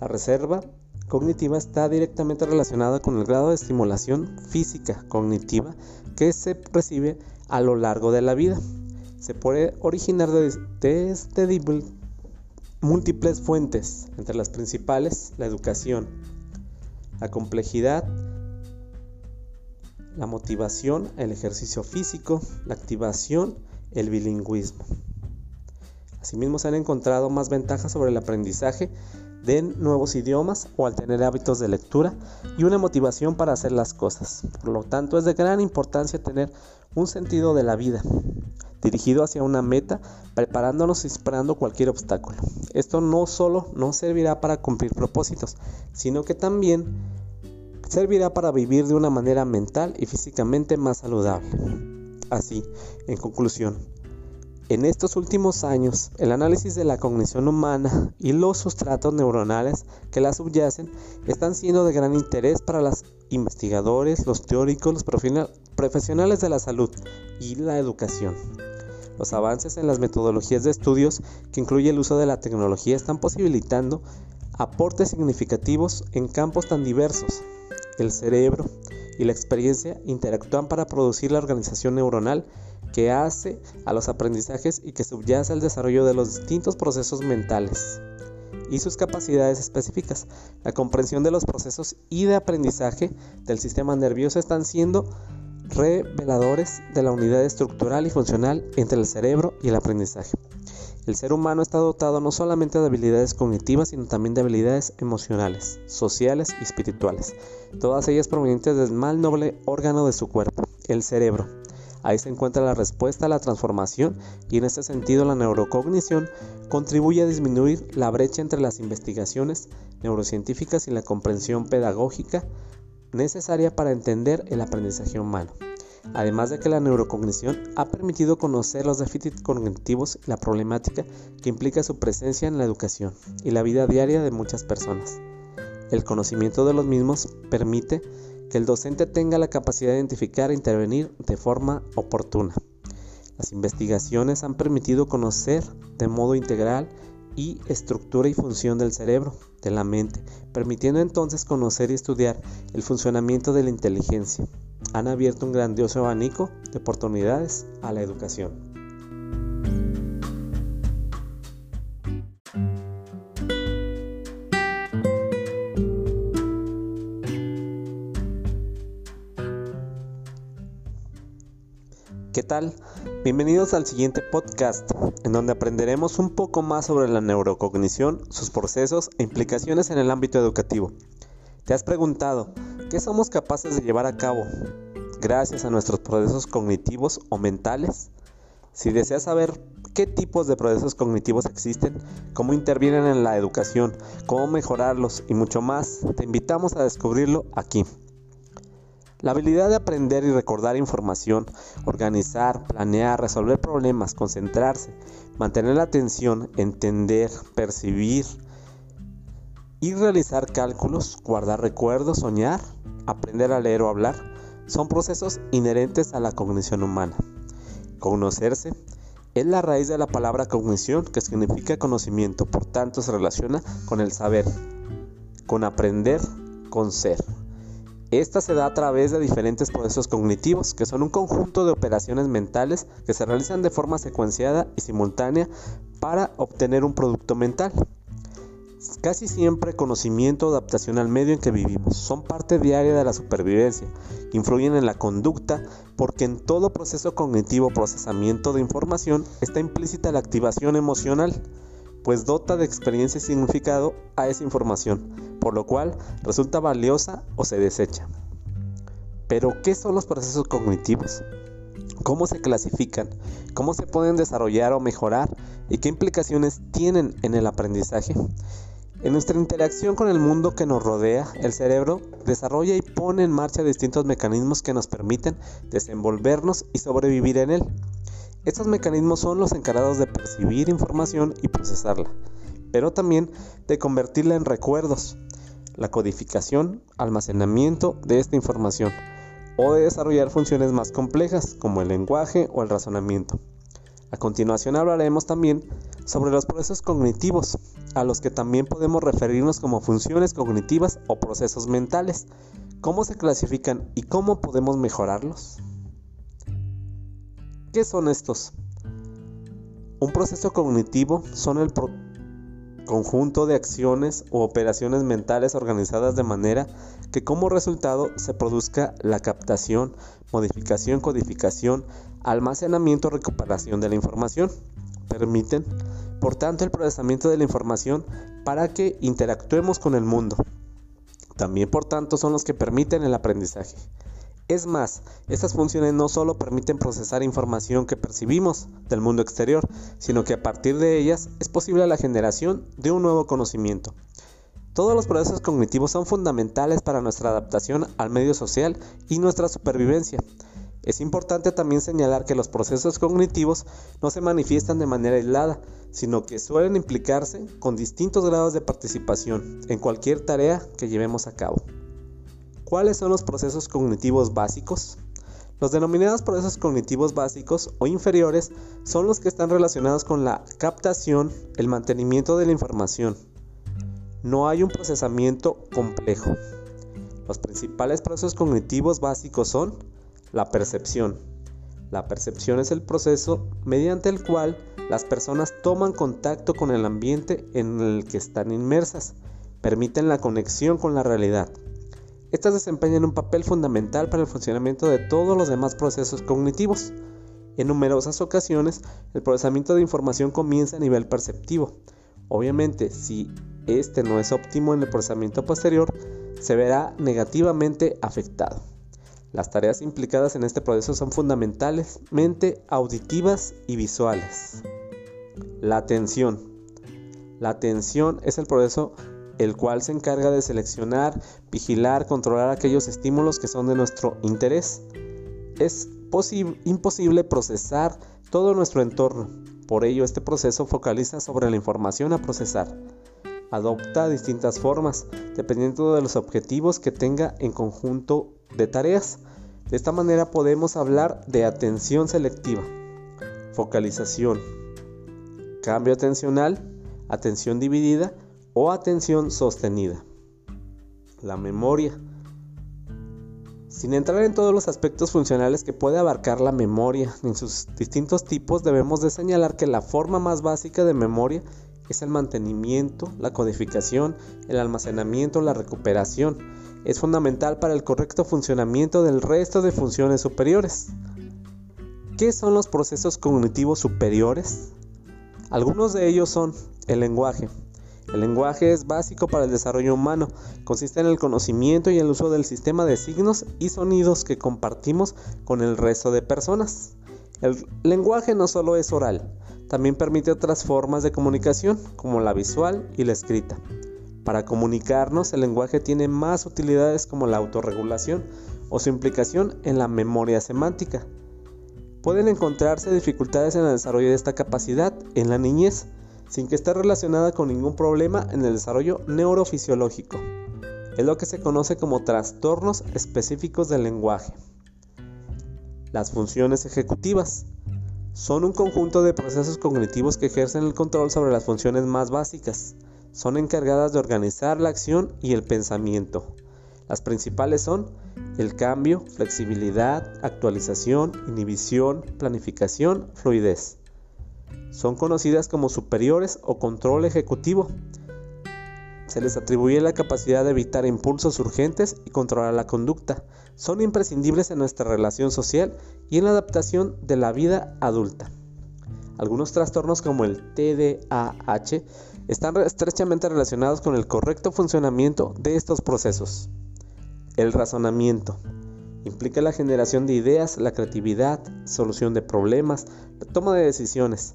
La reserva cognitiva está directamente relacionada con el grado de estimulación física cognitiva que se recibe a lo largo de la vida. Se puede originar desde múltiples fuentes, entre las principales la educación, la complejidad, la motivación, el ejercicio físico, la activación, el bilingüismo. Asimismo se han encontrado más ventajas sobre el aprendizaje de nuevos idiomas o al tener hábitos de lectura y una motivación para hacer las cosas. Por lo tanto, es de gran importancia tener un sentido de la vida, dirigido hacia una meta, preparándonos y esperando cualquier obstáculo. Esto no solo no servirá para cumplir propósitos, sino que también servirá para vivir de una manera mental y físicamente más saludable. Así, en conclusión, en estos últimos años, el análisis de la cognición humana y los sustratos neuronales que la subyacen están siendo de gran interés para los investigadores, los teóricos, los profesionales de la salud y la educación. Los avances en las metodologías de estudios que incluye el uso de la tecnología están posibilitando aportes significativos en campos tan diversos. El cerebro y la experiencia interactúan para producir la organización neuronal que hace a los aprendizajes y que subyace al desarrollo de los distintos procesos mentales y sus capacidades específicas. La comprensión de los procesos y de aprendizaje del sistema nervioso están siendo reveladores de la unidad estructural y funcional entre el cerebro y el aprendizaje. El ser humano está dotado no solamente de habilidades cognitivas, sino también de habilidades emocionales, sociales y espirituales, todas ellas provenientes del más noble órgano de su cuerpo, el cerebro. Ahí se encuentra la respuesta a la transformación y en este sentido la neurocognición contribuye a disminuir la brecha entre las investigaciones neurocientíficas y la comprensión pedagógica necesaria para entender el aprendizaje humano. Además de que la neurocognición ha permitido conocer los déficits cognitivos y la problemática que implica su presencia en la educación y la vida diaria de muchas personas. El conocimiento de los mismos permite que el docente tenga la capacidad de identificar e intervenir de forma oportuna. Las investigaciones han permitido conocer de modo integral y estructura y función del cerebro, de la mente, permitiendo entonces conocer y estudiar el funcionamiento de la inteligencia. Han abierto un grandioso abanico de oportunidades a la educación. ¿Qué tal? Bienvenidos al siguiente podcast, en donde aprenderemos un poco más sobre la neurocognición, sus procesos e implicaciones en el ámbito educativo. ¿Te has preguntado qué somos capaces de llevar a cabo gracias a nuestros procesos cognitivos o mentales? Si deseas saber qué tipos de procesos cognitivos existen, cómo intervienen en la educación, cómo mejorarlos y mucho más, te invitamos a descubrirlo aquí. La habilidad de aprender y recordar información, organizar, planear, resolver problemas, concentrarse, mantener la atención, entender, percibir y realizar cálculos, guardar recuerdos, soñar, aprender a leer o hablar, son procesos inherentes a la cognición humana. Conocerse es la raíz de la palabra cognición que significa conocimiento, por tanto se relaciona con el saber, con aprender, con ser. Esta se da a través de diferentes procesos cognitivos, que son un conjunto de operaciones mentales que se realizan de forma secuenciada y simultánea para obtener un producto mental. Casi siempre conocimiento o adaptación al medio en que vivimos. Son parte diaria de la supervivencia, influyen en la conducta porque en todo proceso cognitivo procesamiento de información está implícita la activación emocional pues dota de experiencia y significado a esa información, por lo cual resulta valiosa o se desecha. Pero, ¿qué son los procesos cognitivos? ¿Cómo se clasifican? ¿Cómo se pueden desarrollar o mejorar? ¿Y qué implicaciones tienen en el aprendizaje? En nuestra interacción con el mundo que nos rodea, el cerebro desarrolla y pone en marcha distintos mecanismos que nos permiten desenvolvernos y sobrevivir en él. Estos mecanismos son los encargados de percibir información y procesarla, pero también de convertirla en recuerdos, la codificación, almacenamiento de esta información, o de desarrollar funciones más complejas como el lenguaje o el razonamiento. A continuación hablaremos también sobre los procesos cognitivos, a los que también podemos referirnos como funciones cognitivas o procesos mentales, cómo se clasifican y cómo podemos mejorarlos. ¿Qué son estos? Un proceso cognitivo son el conjunto de acciones o operaciones mentales organizadas de manera que como resultado se produzca la captación, modificación, codificación, almacenamiento, recuperación de la información. Permiten, por tanto, el procesamiento de la información para que interactuemos con el mundo. También, por tanto, son los que permiten el aprendizaje. Es más, estas funciones no solo permiten procesar información que percibimos del mundo exterior, sino que a partir de ellas es posible la generación de un nuevo conocimiento. Todos los procesos cognitivos son fundamentales para nuestra adaptación al medio social y nuestra supervivencia. Es importante también señalar que los procesos cognitivos no se manifiestan de manera aislada, sino que suelen implicarse con distintos grados de participación en cualquier tarea que llevemos a cabo. ¿Cuáles son los procesos cognitivos básicos? Los denominados procesos cognitivos básicos o inferiores son los que están relacionados con la captación, el mantenimiento de la información. No hay un procesamiento complejo. Los principales procesos cognitivos básicos son la percepción. La percepción es el proceso mediante el cual las personas toman contacto con el ambiente en el que están inmersas, permiten la conexión con la realidad. Estas desempeñan un papel fundamental para el funcionamiento de todos los demás procesos cognitivos. En numerosas ocasiones, el procesamiento de información comienza a nivel perceptivo. Obviamente, si este no es óptimo en el procesamiento posterior, se verá negativamente afectado. Las tareas implicadas en este proceso son fundamentalmente auditivas y visuales. La atención. La atención es el proceso el cual se encarga de seleccionar, vigilar, controlar aquellos estímulos que son de nuestro interés. Es imposible procesar todo nuestro entorno, por ello este proceso focaliza sobre la información a procesar. adopta distintas formas, dependiendo de los objetivos que tenga en conjunto de tareas. De esta manera podemos hablar de atención selectiva, focalización, cambio atencional, atención dividida o atención sostenida. La memoria. Sin entrar en todos los aspectos funcionales que puede abarcar la memoria en sus distintos tipos, debemos de señalar que la forma más básica de memoria es el mantenimiento, la codificación, el almacenamiento, la recuperación. Es fundamental para el correcto funcionamiento del resto de funciones superiores. ¿Qué son los procesos cognitivos superiores? Algunos de ellos son el lenguaje. El lenguaje es básico para el desarrollo humano. Consiste en el conocimiento y el uso del sistema de signos y sonidos que compartimos con el resto de personas. El lenguaje no solo es oral, también permite otras formas de comunicación, como la visual y la escrita. Para comunicarnos, el lenguaje tiene más utilidades como la autorregulación o su implicación en la memoria semántica. Pueden encontrarse dificultades en el desarrollo de esta capacidad en la niñez, sin que esté relacionada con ningún problema en el desarrollo neurofisiológico. Es lo que se conoce como trastornos específicos del lenguaje. Las funciones ejecutivas son un conjunto de procesos cognitivos que ejercen el control sobre las funciones más básicas. Son encargadas de organizar la acción y el pensamiento. Las principales son el cambio, flexibilidad, actualización, inhibición, planificación, fluidez. Son conocidas como superiores o control ejecutivo. Se les atribuye la capacidad de evitar impulsos urgentes y controlar la conducta. Son imprescindibles en nuestra relación social y en la adaptación de la vida adulta. Algunos trastornos como el TDAH están estrechamente relacionados con el correcto funcionamiento de estos procesos. El razonamiento implica la generación de ideas, la creatividad, solución de problemas, la toma de decisiones.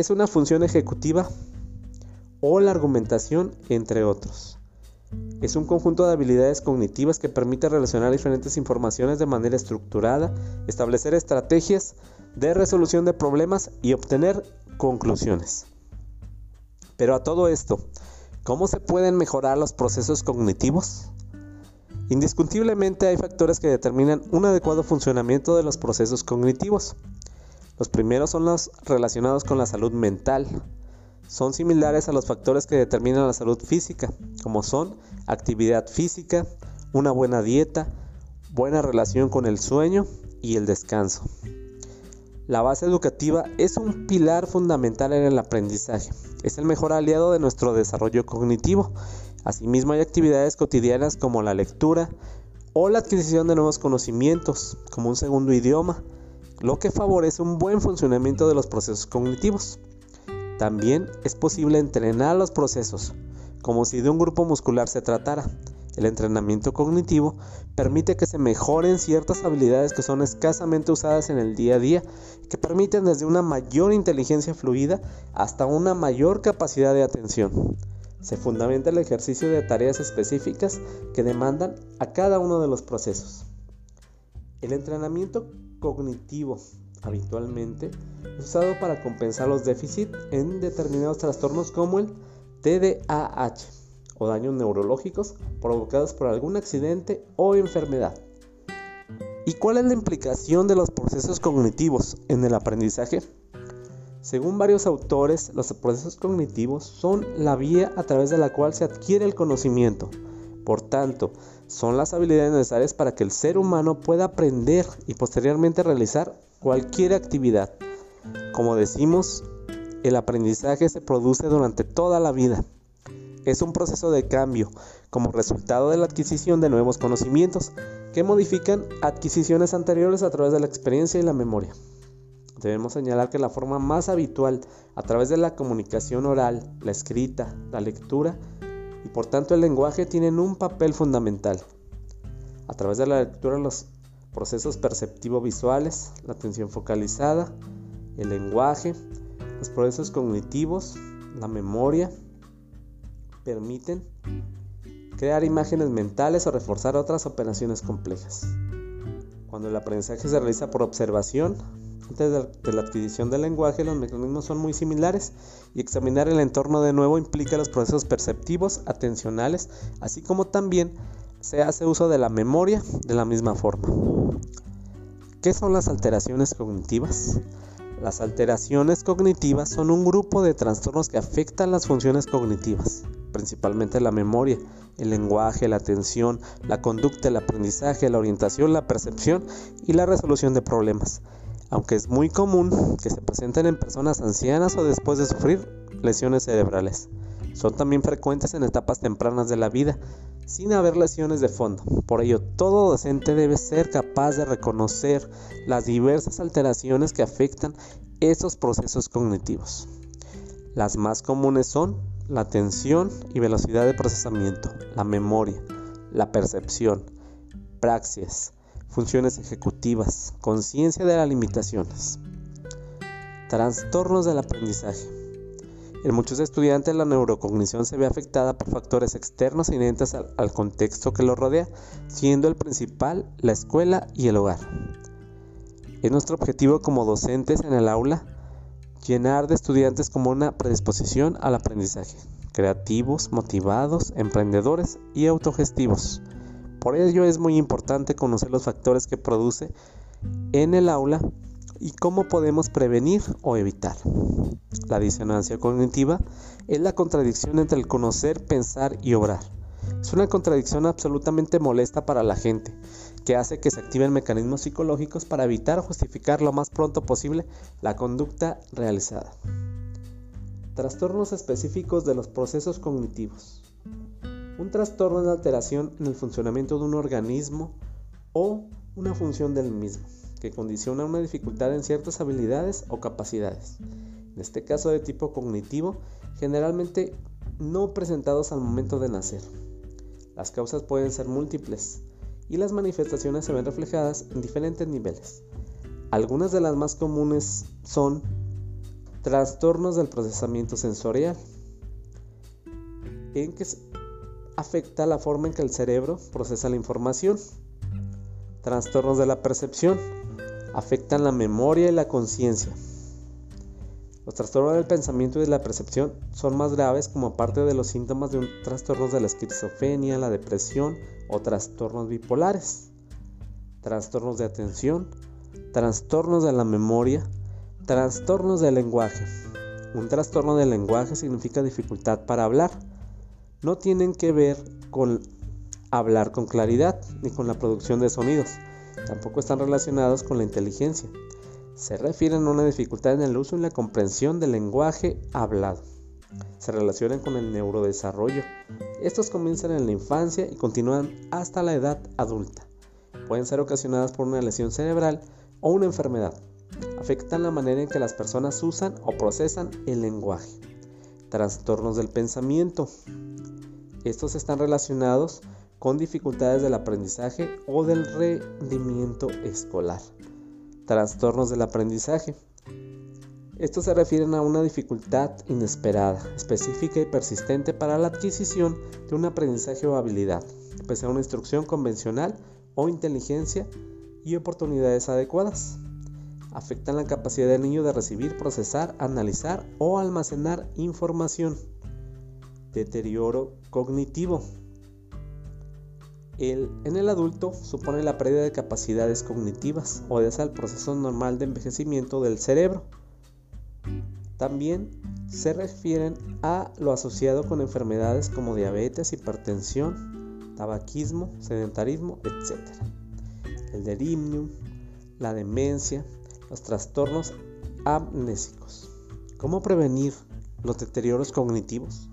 Es una función ejecutiva o la argumentación, entre otros. Es un conjunto de habilidades cognitivas que permite relacionar diferentes informaciones de manera estructurada, establecer estrategias de resolución de problemas y obtener conclusiones. Pero a todo esto, ¿cómo se pueden mejorar los procesos cognitivos? Indiscutiblemente hay factores que determinan un adecuado funcionamiento de los procesos cognitivos. Los primeros son los relacionados con la salud mental, son similares a los factores que determinan la salud física, como son actividad física, una buena dieta, buena relación con el sueño y el descanso. La base educativa es un pilar fundamental en el aprendizaje. Es el mejor aliado de nuestro desarrollo cognitivo. Asimismo hay actividades cotidianas como la lectura o la adquisición de nuevos conocimientos, como un segundo idioma, lo que favorece un buen funcionamiento de los procesos cognitivos. También es posible entrenar los procesos, como si de un grupo muscular se tratara. El entrenamiento cognitivo permite que se mejoren ciertas habilidades que son escasamente usadas en el día a día, que permiten desde una mayor inteligencia fluida hasta una mayor capacidad de atención. Se fundamenta el ejercicio de tareas específicas que demandan a cada uno de los procesos. El entrenamiento cognitivo habitualmente es usado para compensar los déficits en determinados trastornos como el TDAH o daños neurológicos provocados por algún accidente o enfermedad. ¿Y cuál es la implicación de los procesos cognitivos en el aprendizaje? Según varios autores, los procesos cognitivos son la vía a través de la cual se adquiere el conocimiento. Por tanto, son las habilidades necesarias para que el ser humano pueda aprender y posteriormente realizar cualquier actividad. Como decimos, el aprendizaje se produce durante toda la vida. Es un proceso de cambio como resultado de la adquisición de nuevos conocimientos que modifican adquisiciones anteriores a través de la experiencia y la memoria. Debemos señalar que la forma más habitual a través de la comunicación oral, la escrita, la lectura y por tanto el lenguaje tienen un papel fundamental. A través de la lectura los procesos perceptivo-visuales, la atención focalizada, el lenguaje, los procesos cognitivos, la memoria, permiten crear imágenes mentales o reforzar otras operaciones complejas. Cuando el aprendizaje se realiza por observación, de la adquisición del lenguaje, los mecanismos son muy similares y examinar el entorno de nuevo implica los procesos perceptivos, atencionales, así como también se hace uso de la memoria de la misma forma. ¿Qué son las alteraciones cognitivas? Las alteraciones cognitivas son un grupo de trastornos que afectan las funciones cognitivas, principalmente la memoria, el lenguaje, la atención, la conducta, el aprendizaje, la orientación, la percepción y la resolución de problemas. Aunque es muy común que se presenten en personas ancianas o después de sufrir lesiones cerebrales. Son también frecuentes en etapas tempranas de la vida, sin haber lesiones de fondo. Por ello, todo docente debe ser capaz de reconocer las diversas alteraciones que afectan esos procesos cognitivos. Las más comunes son la atención y velocidad de procesamiento, la memoria, la percepción, praxis, funciones ejecutivas, conciencia de las limitaciones, trastornos del aprendizaje. En muchos estudiantes la neurocognición se ve afectada por factores externos inherentes al, al contexto que los rodea, siendo el principal la escuela y el hogar. Es nuestro objetivo como docentes en el aula llenar de estudiantes como una predisposición al aprendizaje, creativos, motivados, emprendedores y autogestivos. Por ello es muy importante conocer los factores que produce en el aula y cómo podemos prevenir o evitar. La disonancia cognitiva es la contradicción entre el conocer, pensar y obrar. Es una contradicción absolutamente molesta para la gente, que hace que se activen mecanismos psicológicos para evitar o justificar lo más pronto posible la conducta realizada. Trastornos específicos de los procesos cognitivos. Un trastorno es la alteración en el funcionamiento de un organismo o una función del mismo, que condiciona una dificultad en ciertas habilidades o capacidades. En este caso de tipo cognitivo, generalmente no presentados al momento de nacer. Las causas pueden ser múltiples, y las manifestaciones se ven reflejadas en diferentes niveles. Algunas de las más comunes son trastornos del procesamiento sensorial, en que afecta la forma en que el cerebro procesa la información. Trastornos de la percepción afectan la memoria y la conciencia. Los trastornos del pensamiento y de la percepción son más graves como parte de los síntomas de un trastorno de la esquizofrenia, la depresión o trastornos bipolares. Trastornos de atención, trastornos de la memoria, trastornos del lenguaje. Un trastorno del lenguaje significa dificultad para hablar. No tienen que ver con hablar con claridad ni con la producción de sonidos. Tampoco están relacionados con la inteligencia se refieren a una dificultad en el uso y la comprensión del lenguaje hablado. Se relacionan con el neurodesarrollo. Estos comienzan en la infancia y continúan hasta la edad adulta. Pueden ser ocasionadas por una lesión cerebral o una enfermedad. Afectan la manera en que las personas usan o procesan el lenguaje. Trastornos del pensamiento. Estos están relacionados con dificultades del aprendizaje o del rendimiento escolar. Trastornos del aprendizaje. Estos se refieren a una dificultad inesperada, específica y persistente para la adquisición de un aprendizaje o habilidad, pese a una instrucción convencional o inteligencia y oportunidades adecuadas. Afectan la capacidad del niño de recibir, procesar, analizar o almacenar información. Deterioro cognitivo en el adulto supone la pérdida de capacidades cognitivas o al proceso normal de envejecimiento del cerebro. También se refieren a lo asociado con enfermedades como diabetes, hipertensión, tabaquismo, sedentarismo, etc. El delirium, la demencia, los trastornos amnésicos. ¿Cómo prevenir los deterioros cognitivos?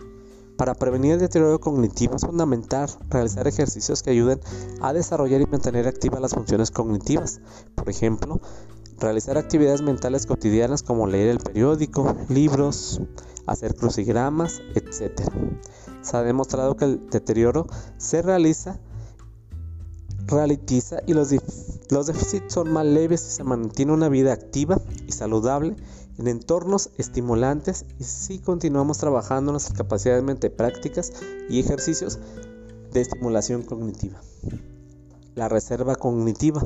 Para prevenir el deterioro cognitivo es fundamental realizar ejercicios que ayuden a desarrollar y mantener activas las funciones cognitivas. Por ejemplo, realizar actividades mentales cotidianas como leer el periódico, libros, hacer crucigramas, etc. Se ha demostrado que el deterioro se realiza, ralentiza y los, los déficits son más leves si se mantiene una vida activa y saludable en entornos estimulantes y si continuamos trabajando nuestras capacidades mente prácticas y ejercicios de estimulación cognitiva. La reserva cognitiva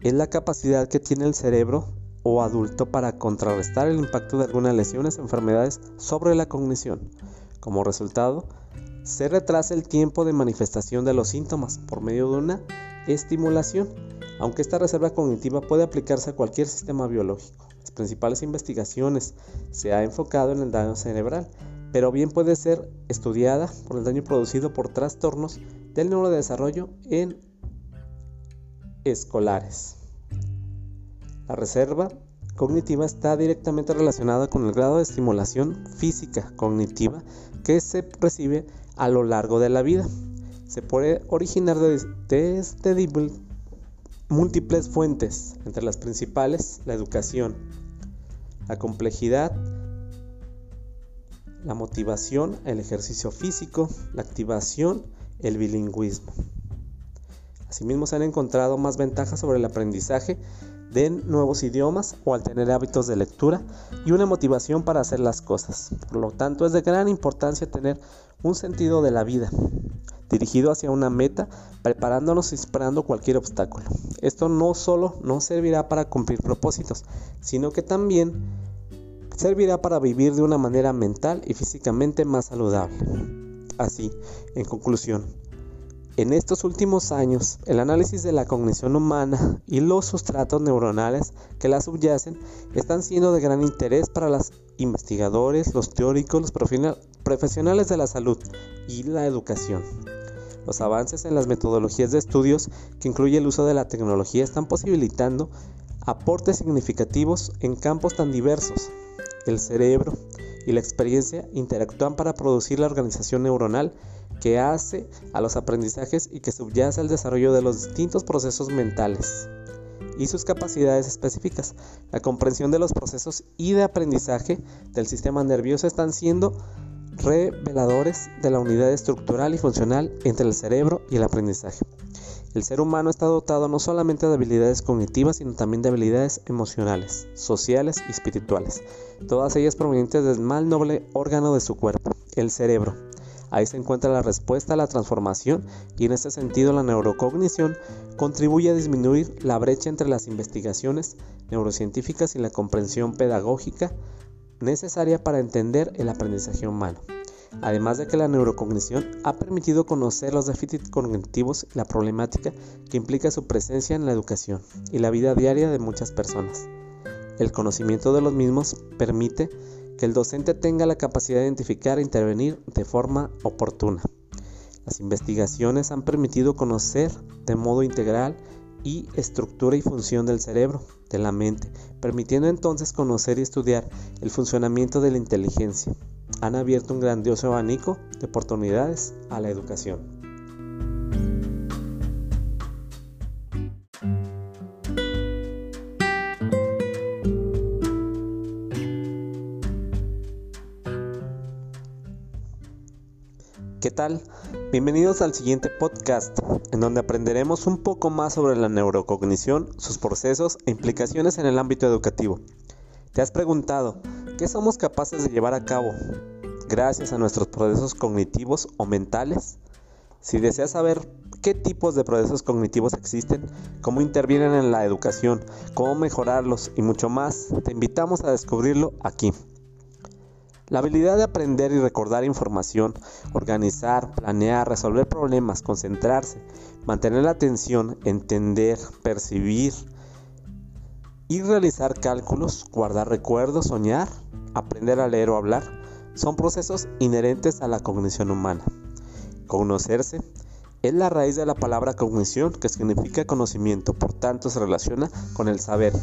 es la capacidad que tiene el cerebro o adulto para contrarrestar el impacto de algunas lesiones o enfermedades sobre la cognición. Como resultado, se retrasa el tiempo de manifestación de los síntomas por medio de una estimulación, aunque esta reserva cognitiva puede aplicarse a cualquier sistema biológico. Las principales investigaciones se ha enfocado en el daño cerebral, pero bien puede ser estudiada por el daño producido por trastornos del neurodesarrollo en escolares. La reserva cognitiva está directamente relacionada con el grado de estimulación física cognitiva que se recibe a lo largo de la vida. Se puede originar desde múltiples fuentes, entre las principales la educación, la complejidad, la motivación, el ejercicio físico, la activación, el bilingüismo. Asimismo se han encontrado más ventajas sobre el aprendizaje de nuevos idiomas o al tener hábitos de lectura y una motivación para hacer las cosas. Por lo tanto, es de gran importancia tener un sentido de la vida dirigido hacia una meta, preparándonos y esperando cualquier obstáculo. Esto no solo no servirá para cumplir propósitos, sino que también servirá para vivir de una manera mental y físicamente más saludable. Así, en conclusión, en estos últimos años, el análisis de la cognición humana y los sustratos neuronales que la subyacen están siendo de gran interés para los investigadores, los teóricos, los profesionales de la salud y la educación. Los avances en las metodologías de estudios que incluye el uso de la tecnología están posibilitando aportes significativos en campos tan diversos. El cerebro y la experiencia interactúan para producir la organización neuronal que hace a los aprendizajes y que subyace al desarrollo de los distintos procesos mentales y sus capacidades específicas. La comprensión de los procesos y de aprendizaje del sistema nervioso están siendo reveladores de la unidad estructural y funcional entre el cerebro y el aprendizaje. El ser humano está dotado no solamente de habilidades cognitivas, sino también de habilidades emocionales, sociales y espirituales, todas ellas provenientes del más noble órgano de su cuerpo, el cerebro. Ahí se encuentra la respuesta a la transformación y en este sentido la neurocognición contribuye a disminuir la brecha entre las investigaciones neurocientíficas y la comprensión pedagógica necesaria para entender el aprendizaje humano. Además de que la neurocognición ha permitido conocer los déficits cognitivos y la problemática que implica su presencia en la educación y la vida diaria de muchas personas. El conocimiento de los mismos permite que el docente tenga la capacidad de identificar e intervenir de forma oportuna. Las investigaciones han permitido conocer de modo integral y estructura y función del cerebro, de la mente, permitiendo entonces conocer y estudiar el funcionamiento de la inteligencia. Han abierto un grandioso abanico de oportunidades a la educación. Bienvenidos al siguiente podcast, en donde aprenderemos un poco más sobre la neurocognición, sus procesos e implicaciones en el ámbito educativo. ¿Te has preguntado qué somos capaces de llevar a cabo gracias a nuestros procesos cognitivos o mentales? Si deseas saber qué tipos de procesos cognitivos existen, cómo intervienen en la educación, cómo mejorarlos y mucho más, te invitamos a descubrirlo aquí. La habilidad de aprender y recordar información, organizar, planear, resolver problemas, concentrarse, mantener la atención, entender, percibir y realizar cálculos, guardar recuerdos, soñar, aprender a leer o hablar, son procesos inherentes a la cognición humana. Conocerse es la raíz de la palabra cognición que significa conocimiento, por tanto se relaciona con el saber,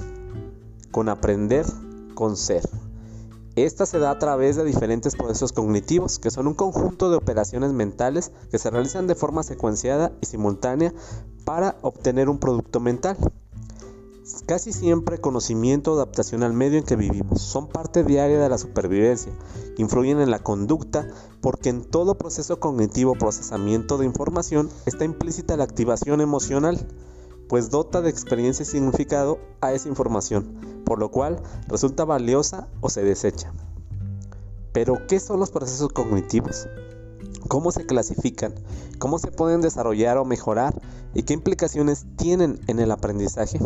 con aprender, con ser. Esta se da a través de diferentes procesos cognitivos, que son un conjunto de operaciones mentales que se realizan de forma secuenciada y simultánea para obtener un producto mental. Casi siempre conocimiento o adaptación al medio en que vivimos. Son parte diaria de la supervivencia, influyen en la conducta porque en todo proceso cognitivo procesamiento de información está implícita la activación emocional, pues dota de experiencia y significado a esa información por lo cual resulta valiosa o se desecha. Pero, ¿qué son los procesos cognitivos? ¿Cómo se clasifican? ¿Cómo se pueden desarrollar o mejorar? ¿Y qué implicaciones tienen en el aprendizaje?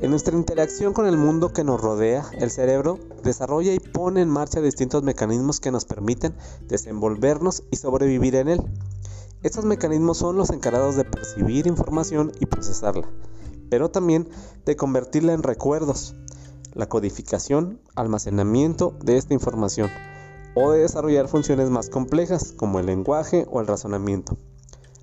En nuestra interacción con el mundo que nos rodea, el cerebro desarrolla y pone en marcha distintos mecanismos que nos permiten desenvolvernos y sobrevivir en él. Estos mecanismos son los encargados de percibir información y procesarla, pero también de convertirla en recuerdos, la codificación, almacenamiento de esta información, o de desarrollar funciones más complejas como el lenguaje o el razonamiento.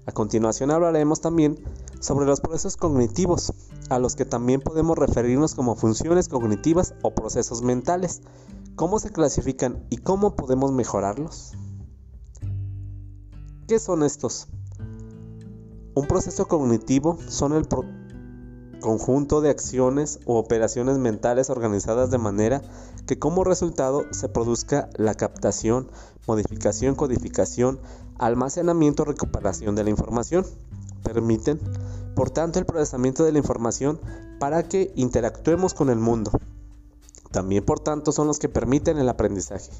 A continuación hablaremos también sobre los procesos cognitivos, a los que también podemos referirnos como funciones cognitivas o procesos mentales. ¿Cómo se clasifican y cómo podemos mejorarlos? ¿Qué son estos? Un proceso cognitivo son el conjunto de acciones o operaciones mentales organizadas de manera que como resultado se produzca la captación, modificación, codificación, almacenamiento, recuperación de la información. Permiten por tanto el procesamiento de la información para que interactuemos con el mundo. También por tanto son los que permiten el aprendizaje.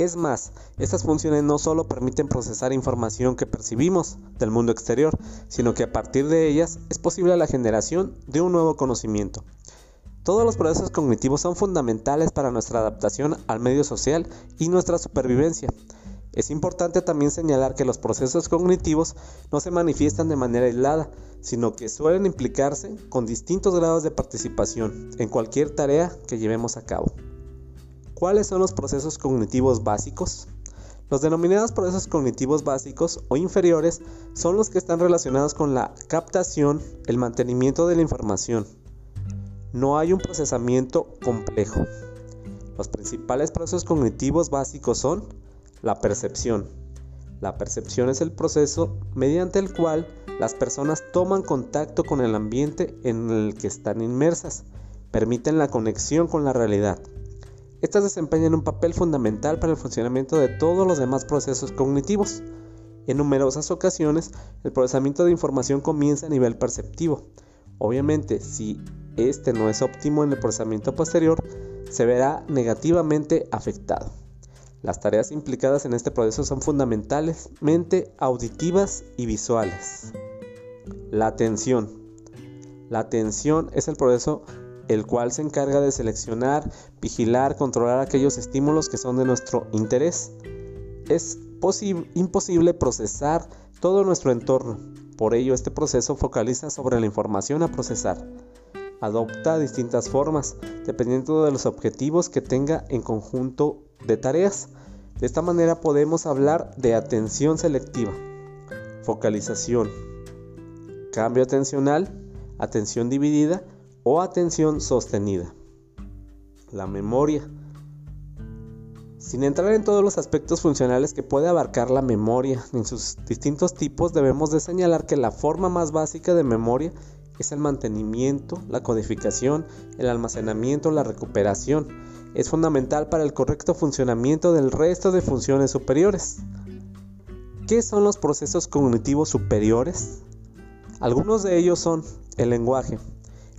Es más, estas funciones no solo permiten procesar información que percibimos del mundo exterior, sino que a partir de ellas es posible la generación de un nuevo conocimiento. Todos los procesos cognitivos son fundamentales para nuestra adaptación al medio social y nuestra supervivencia. Es importante también señalar que los procesos cognitivos no se manifiestan de manera aislada, sino que suelen implicarse con distintos grados de participación en cualquier tarea que llevemos a cabo. ¿Cuáles son los procesos cognitivos básicos? Los denominados procesos cognitivos básicos o inferiores son los que están relacionados con la captación, el mantenimiento de la información. No hay un procesamiento complejo. Los principales procesos cognitivos básicos son la percepción. La percepción es el proceso mediante el cual las personas toman contacto con el ambiente en el que están inmersas, permiten la conexión con la realidad. Estas desempeñan un papel fundamental para el funcionamiento de todos los demás procesos cognitivos. En numerosas ocasiones, el procesamiento de información comienza a nivel perceptivo. Obviamente, si este no es óptimo en el procesamiento posterior, se verá negativamente afectado. Las tareas implicadas en este proceso son fundamentalmente auditivas y visuales. La atención. La atención es el proceso el cual se encarga de seleccionar, vigilar, controlar aquellos estímulos que son de nuestro interés. Es imposible procesar todo nuestro entorno. Por ello, este proceso focaliza sobre la información a procesar. Adopta distintas formas, dependiendo de los objetivos que tenga en conjunto de tareas. De esta manera podemos hablar de atención selectiva, focalización, cambio atencional, atención dividida o atención sostenida. La memoria. Sin entrar en todos los aspectos funcionales que puede abarcar la memoria en sus distintos tipos, debemos de señalar que la forma más básica de memoria es el mantenimiento, la codificación, el almacenamiento, la recuperación, es fundamental para el correcto funcionamiento del resto de funciones superiores. ¿Qué son los procesos cognitivos superiores? Algunos de ellos son el lenguaje.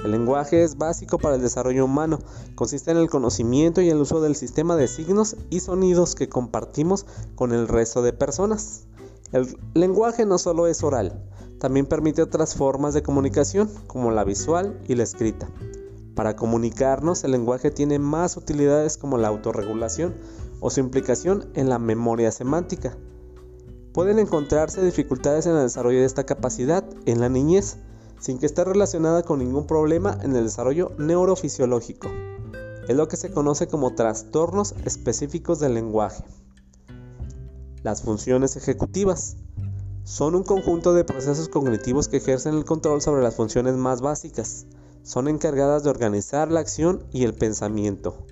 El lenguaje es básico para el desarrollo humano, consiste en el conocimiento y el uso del sistema de signos y sonidos que compartimos con el resto de personas. El lenguaje no solo es oral, también permite otras formas de comunicación como la visual y la escrita. Para comunicarnos, el lenguaje tiene más utilidades como la autorregulación o su implicación en la memoria semántica. Pueden encontrarse dificultades en el desarrollo de esta capacidad en la niñez, sin que esté relacionada con ningún problema en el desarrollo neurofisiológico. Es lo que se conoce como trastornos específicos del lenguaje. Las funciones ejecutivas son un conjunto de procesos cognitivos que ejercen el control sobre las funciones más básicas son encargadas de organizar la acción y el pensamiento.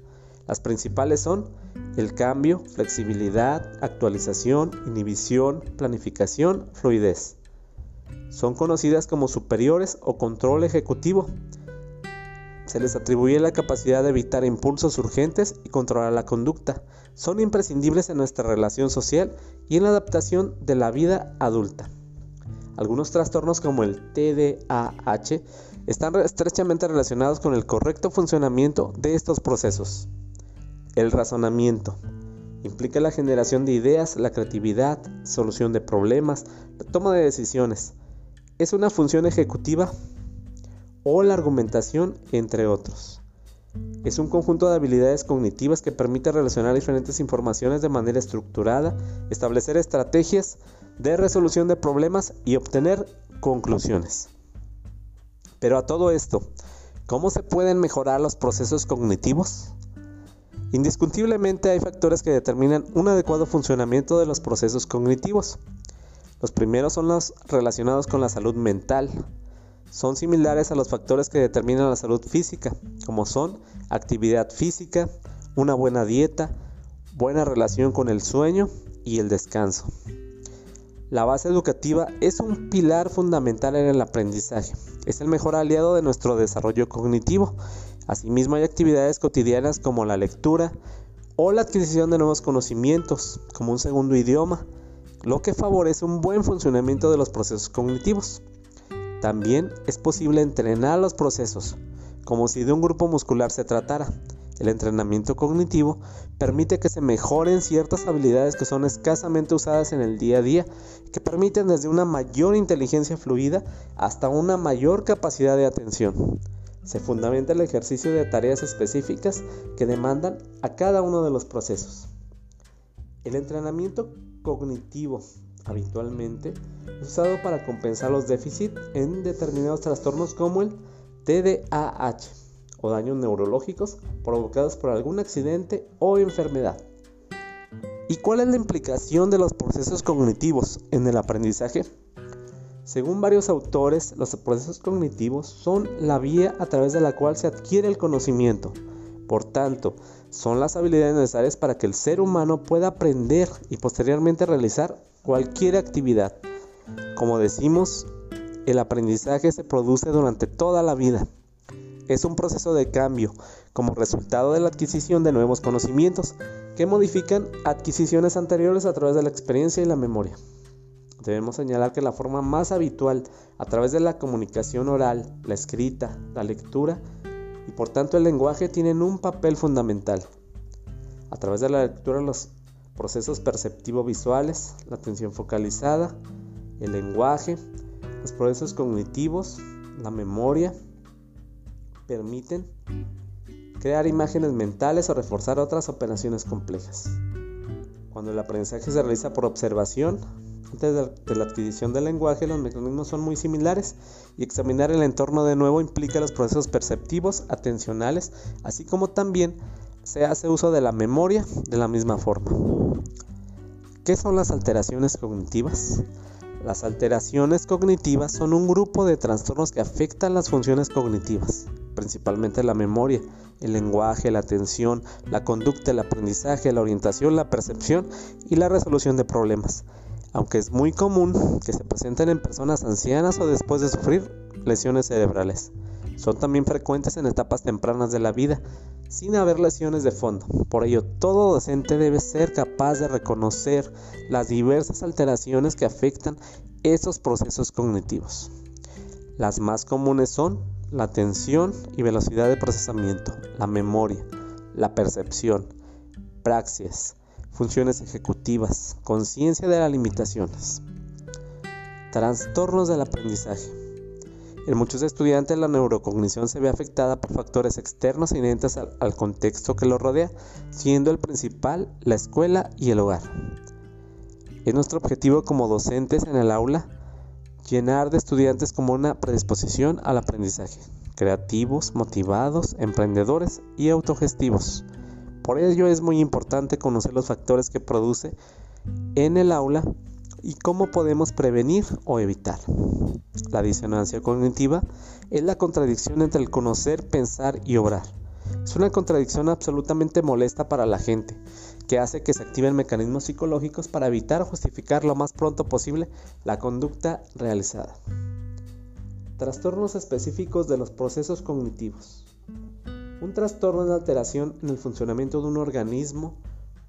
Las principales son el cambio, flexibilidad, actualización, inhibición, planificación, fluidez. Son conocidas como superiores o control ejecutivo. Se les atribuye la capacidad de evitar impulsos urgentes y controlar la conducta. Son imprescindibles en nuestra relación social y en la adaptación de la vida adulta. Algunos trastornos como el TDAH están estrechamente relacionados con el correcto funcionamiento de estos procesos. El razonamiento implica la generación de ideas, la creatividad, solución de problemas, la toma de decisiones. Es una función ejecutiva o la argumentación, entre otros. Es un conjunto de habilidades cognitivas que permite relacionar diferentes informaciones de manera estructurada, establecer estrategias de resolución de problemas y obtener conclusiones. Pero a todo esto, ¿cómo se pueden mejorar los procesos cognitivos? Indiscutiblemente hay factores que determinan un adecuado funcionamiento de los procesos cognitivos. Los primeros son los relacionados con la salud mental. Son similares a los factores que determinan la salud física, como son actividad física, una buena dieta, buena relación con el sueño y el descanso. La base educativa es un pilar fundamental en el aprendizaje. Es el mejor aliado de nuestro desarrollo cognitivo. Asimismo hay actividades cotidianas como la lectura o la adquisición de nuevos conocimientos, como un segundo idioma, lo que favorece un buen funcionamiento de los procesos cognitivos. También es posible entrenar los procesos, como si de un grupo muscular se tratara. El entrenamiento cognitivo permite que se mejoren ciertas habilidades que son escasamente usadas en el día a día, que permiten desde una mayor inteligencia fluida hasta una mayor capacidad de atención. Se fundamenta el ejercicio de tareas específicas que demandan a cada uno de los procesos. El entrenamiento cognitivo habitualmente es usado para compensar los déficits en determinados trastornos como el TDAH o daños neurológicos provocados por algún accidente o enfermedad. ¿Y cuál es la implicación de los procesos cognitivos en el aprendizaje? Según varios autores, los procesos cognitivos son la vía a través de la cual se adquiere el conocimiento. Por tanto, son las habilidades necesarias para que el ser humano pueda aprender y posteriormente realizar cualquier actividad. Como decimos, el aprendizaje se produce durante toda la vida es un proceso de cambio como resultado de la adquisición de nuevos conocimientos que modifican adquisiciones anteriores a través de la experiencia y la memoria. Debemos señalar que la forma más habitual a través de la comunicación oral, la escrita, la lectura y por tanto el lenguaje tienen un papel fundamental. A través de la lectura los procesos perceptivo-visuales, la atención focalizada, el lenguaje, los procesos cognitivos, la memoria, permiten crear imágenes mentales o reforzar otras operaciones complejas. Cuando el aprendizaje se realiza por observación, antes de la adquisición del lenguaje, los mecanismos son muy similares y examinar el entorno de nuevo implica los procesos perceptivos, atencionales, así como también se hace uso de la memoria de la misma forma. ¿Qué son las alteraciones cognitivas? Las alteraciones cognitivas son un grupo de trastornos que afectan las funciones cognitivas principalmente la memoria, el lenguaje, la atención, la conducta, el aprendizaje, la orientación, la percepción y la resolución de problemas. Aunque es muy común que se presenten en personas ancianas o después de sufrir lesiones cerebrales. Son también frecuentes en etapas tempranas de la vida, sin haber lesiones de fondo. Por ello, todo docente debe ser capaz de reconocer las diversas alteraciones que afectan esos procesos cognitivos. Las más comunes son la atención y velocidad de procesamiento, la memoria, la percepción, praxias, funciones ejecutivas, conciencia de las limitaciones. Trastornos del aprendizaje. En muchos estudiantes la neurocognición se ve afectada por factores externos inherentes al, al contexto que lo rodea, siendo el principal la escuela y el hogar. Es nuestro objetivo como docentes en el aula llenar de estudiantes como una predisposición al aprendizaje, creativos, motivados, emprendedores y autogestivos. Por ello es muy importante conocer los factores que produce en el aula y cómo podemos prevenir o evitar. La disonancia cognitiva es la contradicción entre el conocer, pensar y obrar. Es una contradicción absolutamente molesta para la gente, que hace que se activen mecanismos psicológicos para evitar o justificar lo más pronto posible la conducta realizada. Trastornos específicos de los procesos cognitivos. Un trastorno es la alteración en el funcionamiento de un organismo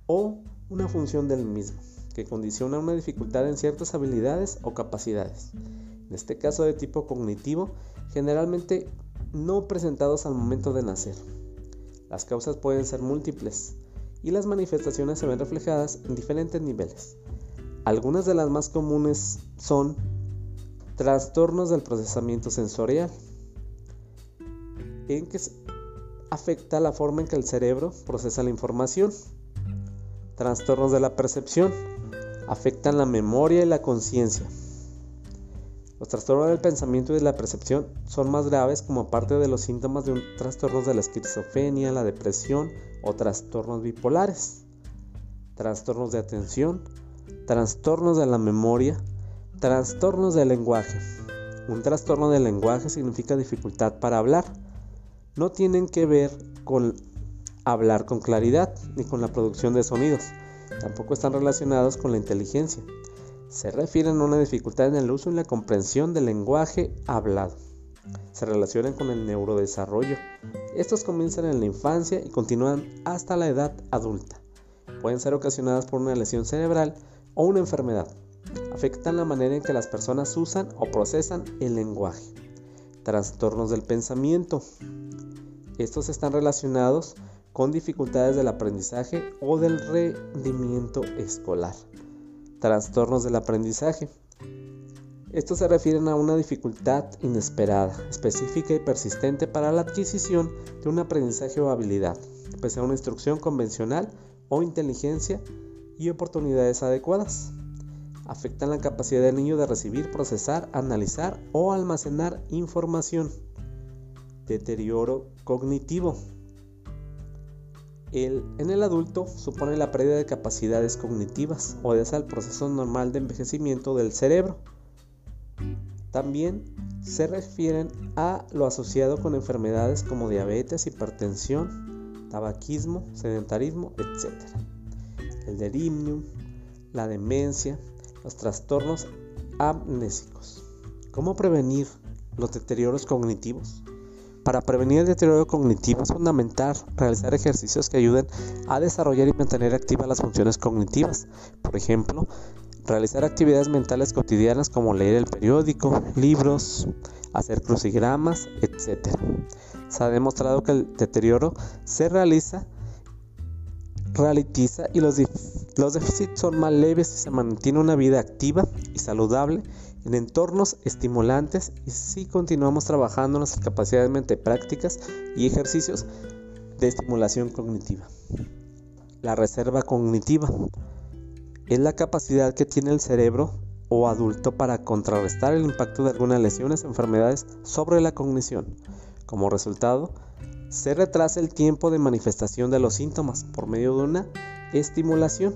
o una función del mismo, que condiciona una dificultad en ciertas habilidades o capacidades. En este caso de tipo cognitivo, generalmente no presentados al momento de nacer. Las causas pueden ser múltiples, y las manifestaciones se ven reflejadas en diferentes niveles. Algunas de las más comunes son trastornos del procesamiento sensorial, en que afecta la forma en que el cerebro procesa la información. Trastornos de la percepción afectan la memoria y la conciencia. Los trastornos del pensamiento y de la percepción son más graves como parte de los síntomas de un trastorno de la esquizofrenia, la depresión o trastornos bipolares. Trastornos de atención, trastornos de la memoria, trastornos del lenguaje. Un trastorno del lenguaje significa dificultad para hablar. No tienen que ver con hablar con claridad ni con la producción de sonidos. Tampoco están relacionados con la inteligencia se refieren a una dificultad en el uso y la comprensión del lenguaje hablado. Se relacionan con el neurodesarrollo. Estos comienzan en la infancia y continúan hasta la edad adulta. Pueden ser ocasionadas por una lesión cerebral o una enfermedad. Afectan la manera en que las personas usan o procesan el lenguaje. Trastornos del pensamiento. Estos están relacionados con dificultades del aprendizaje o del rendimiento escolar. Trastornos del aprendizaje. Estos se refieren a una dificultad inesperada, específica y persistente para la adquisición de un aprendizaje o habilidad, pese a una instrucción convencional o inteligencia y oportunidades adecuadas. Afectan la capacidad del niño de recibir, procesar, analizar o almacenar información. Deterioro cognitivo en el adulto supone la pérdida de capacidades cognitivas, o obedece al proceso normal de envejecimiento del cerebro. También se refieren a lo asociado con enfermedades como diabetes, hipertensión, tabaquismo, sedentarismo, etc. El delirium, la demencia, los trastornos amnésicos. ¿Cómo prevenir los deterioros cognitivos? Para prevenir el deterioro cognitivo es fundamental realizar ejercicios que ayuden a desarrollar y mantener activas las funciones cognitivas. Por ejemplo, realizar actividades mentales cotidianas como leer el periódico, libros, hacer crucigramas, etc. Se ha demostrado que el deterioro se realiza, ralentiza y los, los déficits son más leves si se mantiene una vida activa y saludable en entornos estimulantes y si continuamos trabajando en nuestras capacidades mente prácticas y ejercicios de estimulación cognitiva. La reserva cognitiva es la capacidad que tiene el cerebro o adulto para contrarrestar el impacto de algunas lesiones o enfermedades sobre la cognición. Como resultado, se retrasa el tiempo de manifestación de los síntomas por medio de una estimulación,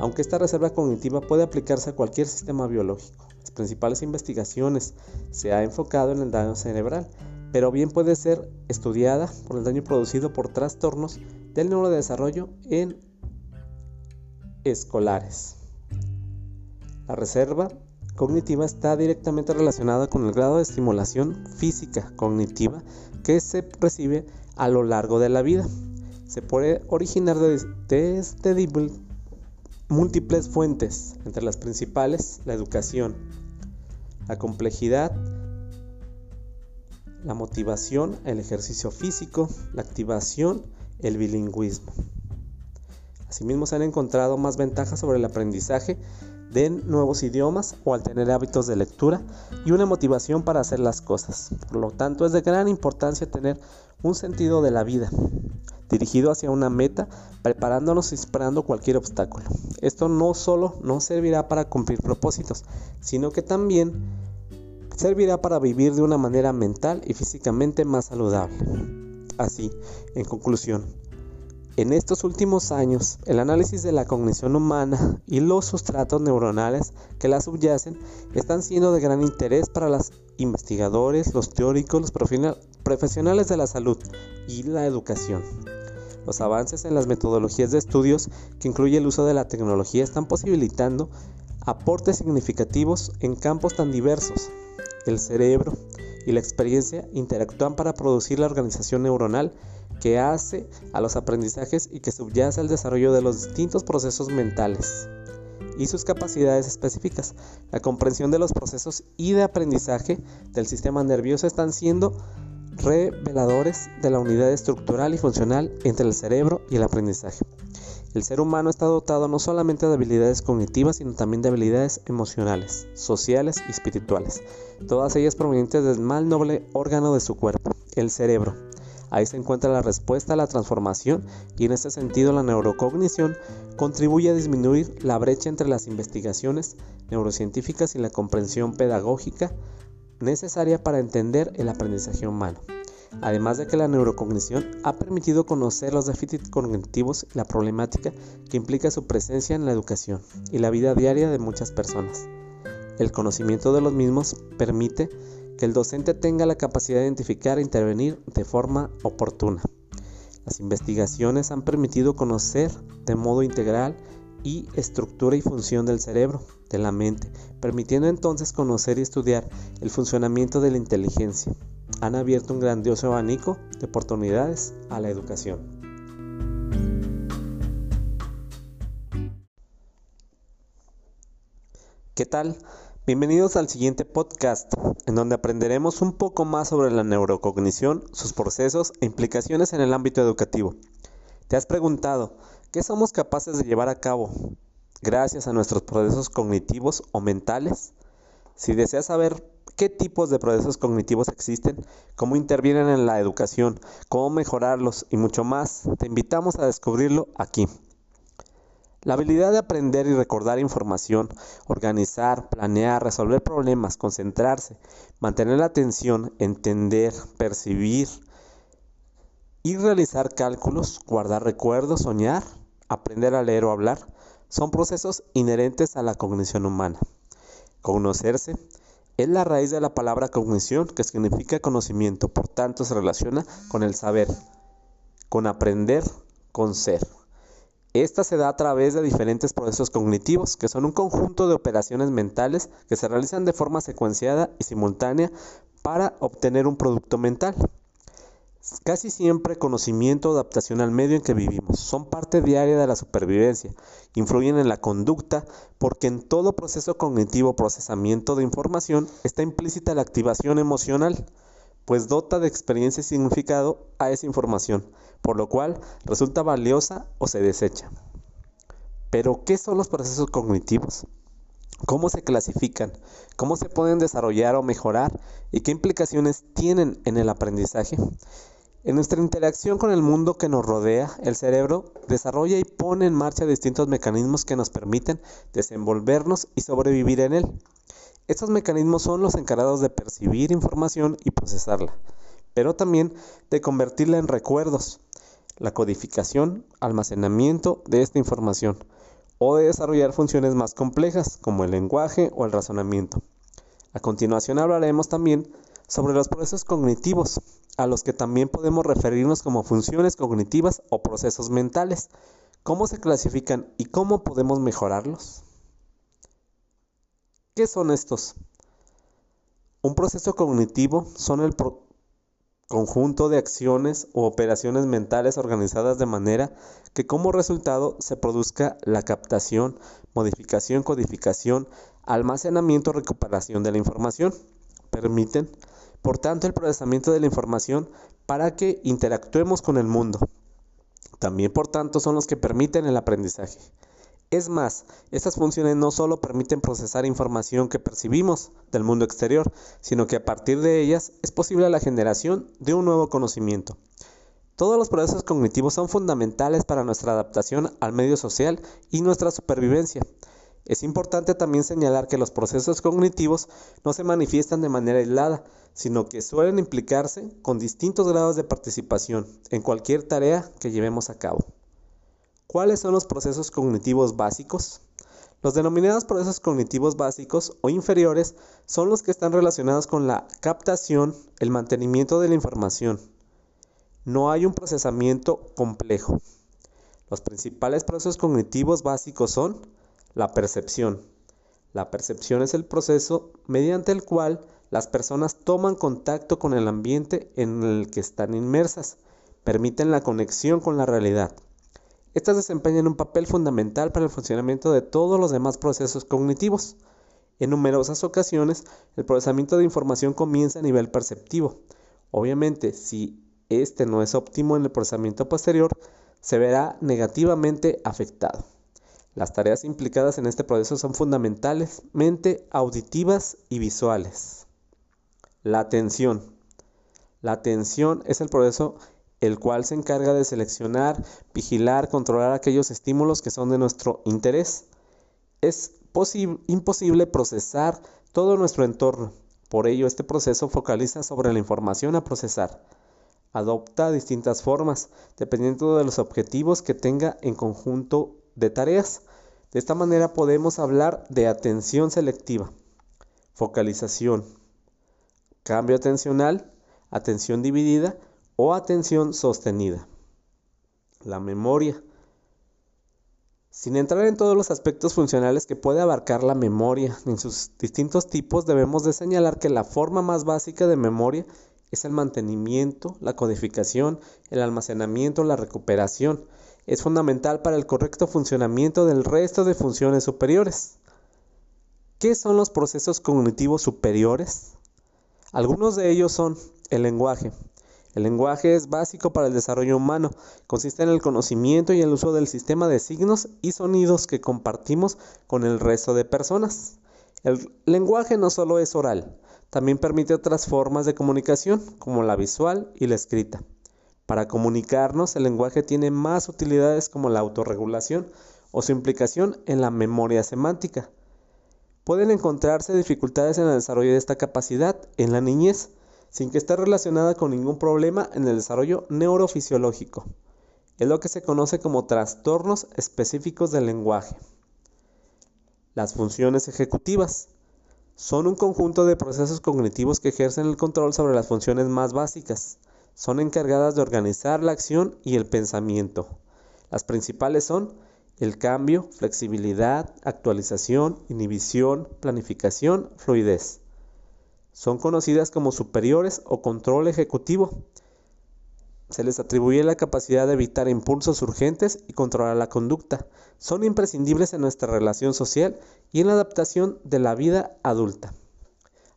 aunque esta reserva cognitiva puede aplicarse a cualquier sistema biológico principales investigaciones se ha enfocado en el daño cerebral, pero bien puede ser estudiada por el daño producido por trastornos del neurodesarrollo en escolares. La reserva cognitiva está directamente relacionada con el grado de estimulación física cognitiva que se recibe a lo largo de la vida. Se puede originar desde múltiples fuentes, entre las principales la educación, la complejidad, la motivación, el ejercicio físico, la activación, el bilingüismo. Asimismo se han encontrado más ventajas sobre el aprendizaje de nuevos idiomas o al tener hábitos de lectura y una motivación para hacer las cosas. Por lo tanto, es de gran importancia tener un sentido de la vida, dirigido hacia una meta, preparándonos y esperando cualquier obstáculo. Esto no solo no servirá para cumplir propósitos, sino que también servirá para vivir de una manera mental y físicamente más saludable. Así, en conclusión, en estos últimos años, el análisis de la cognición humana y los sustratos neuronales que la subyacen están siendo de gran interés para los investigadores, los teóricos, los profesionales de la salud y la educación. Los avances en las metodologías de estudios que incluye el uso de la tecnología están posibilitando aportes significativos en campos tan diversos. El cerebro y la experiencia interactúan para producir la organización neuronal que hace a los aprendizajes y que subyace al desarrollo de los distintos procesos mentales y sus capacidades específicas. La comprensión de los procesos y de aprendizaje del sistema nervioso están siendo reveladores de la unidad estructural y funcional entre el cerebro y el aprendizaje. El ser humano está dotado no solamente de habilidades cognitivas, sino también de habilidades emocionales, sociales y espirituales, todas ellas provenientes del más noble órgano de su cuerpo, el cerebro. Ahí se encuentra la respuesta a la transformación y en este sentido la neurocognición contribuye a disminuir la brecha entre las investigaciones neurocientíficas y la comprensión pedagógica necesaria para entender el aprendizaje humano. Además de que la neurocognición ha permitido conocer los déficits cognitivos y la problemática que implica su presencia en la educación y la vida diaria de muchas personas. El conocimiento de los mismos permite que el docente tenga la capacidad de identificar e intervenir de forma oportuna. Las investigaciones han permitido conocer de modo integral y estructura y función del cerebro, de la mente, permitiendo entonces conocer y estudiar el funcionamiento de la inteligencia. Han abierto un grandioso abanico de oportunidades a la educación. ¿Qué tal? Bienvenidos al siguiente podcast, en donde aprenderemos un poco más sobre la neurocognición, sus procesos e implicaciones en el ámbito educativo. ¿Te has preguntado qué somos capaces de llevar a cabo gracias a nuestros procesos cognitivos o mentales? Si deseas saber qué tipos de procesos cognitivos existen, cómo intervienen en la educación, cómo mejorarlos y mucho más, te invitamos a descubrirlo aquí. La habilidad de aprender y recordar información, organizar, planear, resolver problemas, concentrarse, mantener la atención, entender, percibir y realizar cálculos, guardar recuerdos, soñar, aprender a leer o hablar, son procesos inherentes a la cognición humana. Conocerse es la raíz de la palabra cognición, que significa conocimiento, por tanto se relaciona con el saber, con aprender, con ser. Esta se da a través de diferentes procesos cognitivos, que son un conjunto de operaciones mentales que se realizan de forma secuenciada y simultánea para obtener un producto mental. Casi siempre conocimiento o adaptación al medio en que vivimos son parte diaria de la supervivencia, influyen en la conducta porque en todo proceso cognitivo procesamiento de información está implícita la activación emocional, pues dota de experiencia y significado a esa información por lo cual resulta valiosa o se desecha. Pero, ¿qué son los procesos cognitivos? ¿Cómo se clasifican? ¿Cómo se pueden desarrollar o mejorar? ¿Y qué implicaciones tienen en el aprendizaje? En nuestra interacción con el mundo que nos rodea, el cerebro desarrolla y pone en marcha distintos mecanismos que nos permiten desenvolvernos y sobrevivir en él. Estos mecanismos son los encargados de percibir información y procesarla, pero también de convertirla en recuerdos, la codificación, almacenamiento de esta información o de desarrollar funciones más complejas como el lenguaje o el razonamiento. A continuación hablaremos también sobre los procesos cognitivos, a los que también podemos referirnos como funciones cognitivas o procesos mentales, cómo se clasifican y cómo podemos mejorarlos. ¿Qué son estos? Un proceso cognitivo son el, conjunto de acciones o operaciones mentales organizadas de manera que como resultado se produzca la captación, modificación, codificación, almacenamiento, recuperación de la información. Permiten, por tanto, el procesamiento de la información para que interactuemos con el mundo. También, por tanto, son los que permiten el aprendizaje. Es más, estas funciones no solo permiten procesar información que percibimos del mundo exterior, sino que a partir de ellas es posible la generación de un nuevo conocimiento. Todos los procesos cognitivos son fundamentales para nuestra adaptación al medio social y nuestra supervivencia. Es importante también señalar que los procesos cognitivos no se manifiestan de manera aislada, sino que suelen implicarse con distintos grados de participación en cualquier tarea que llevemos a cabo. ¿Cuáles son los procesos cognitivos básicos? Los denominados procesos cognitivos básicos o inferiores son los que están relacionados con la captación, el mantenimiento de la información. No hay un procesamiento complejo. Los principales procesos cognitivos básicos son la percepción. La percepción es el proceso mediante el cual las personas toman contacto con el ambiente en el que están inmersas, permiten la conexión con la realidad. Estas desempeñan un papel fundamental para el funcionamiento de todos los demás procesos cognitivos. En numerosas ocasiones, el procesamiento de información comienza a nivel perceptivo. Obviamente, si este no es óptimo en el procesamiento posterior, se verá negativamente afectado. Las tareas implicadas en este proceso son fundamentalmente auditivas y visuales. La atención. La atención es el proceso el cual se encarga de seleccionar, vigilar, controlar aquellos estímulos que son de nuestro interés. Es imposible procesar todo nuestro entorno. Por ello, este proceso focaliza sobre la información a procesar. Adopta distintas formas, dependiendo de los objetivos que tenga en conjunto de tareas. De esta manera podemos hablar de atención selectiva, focalización, cambio atencional, atención dividida o atención sostenida. La memoria. Sin entrar en todos los aspectos funcionales que puede abarcar la memoria en sus distintos tipos, debemos de señalar que la forma más básica de memoria es el mantenimiento, la codificación, el almacenamiento, la recuperación. Es fundamental para el correcto funcionamiento del resto de funciones superiores. ¿Qué son los procesos cognitivos superiores? Algunos de ellos son el lenguaje, el lenguaje es básico para el desarrollo humano. Consiste en el conocimiento y el uso del sistema de signos y sonidos que compartimos con el resto de personas. El lenguaje no solo es oral, también permite otras formas de comunicación, como la visual y la escrita. Para comunicarnos, el lenguaje tiene más utilidades como la autorregulación o su implicación en la memoria semántica. Pueden encontrarse dificultades en el desarrollo de esta capacidad en la niñez, sin que esté relacionada con ningún problema en el desarrollo neurofisiológico. Es lo que se conoce como trastornos específicos del lenguaje. Las funciones ejecutivas son un conjunto de procesos cognitivos que ejercen el control sobre las funciones más básicas. Son encargadas de organizar la acción y el pensamiento. Las principales son el cambio, flexibilidad, actualización, inhibición, planificación, fluidez. Son conocidas como superiores o control ejecutivo. Se les atribuye la capacidad de evitar impulsos urgentes y controlar la conducta. Son imprescindibles en nuestra relación social y en la adaptación de la vida adulta.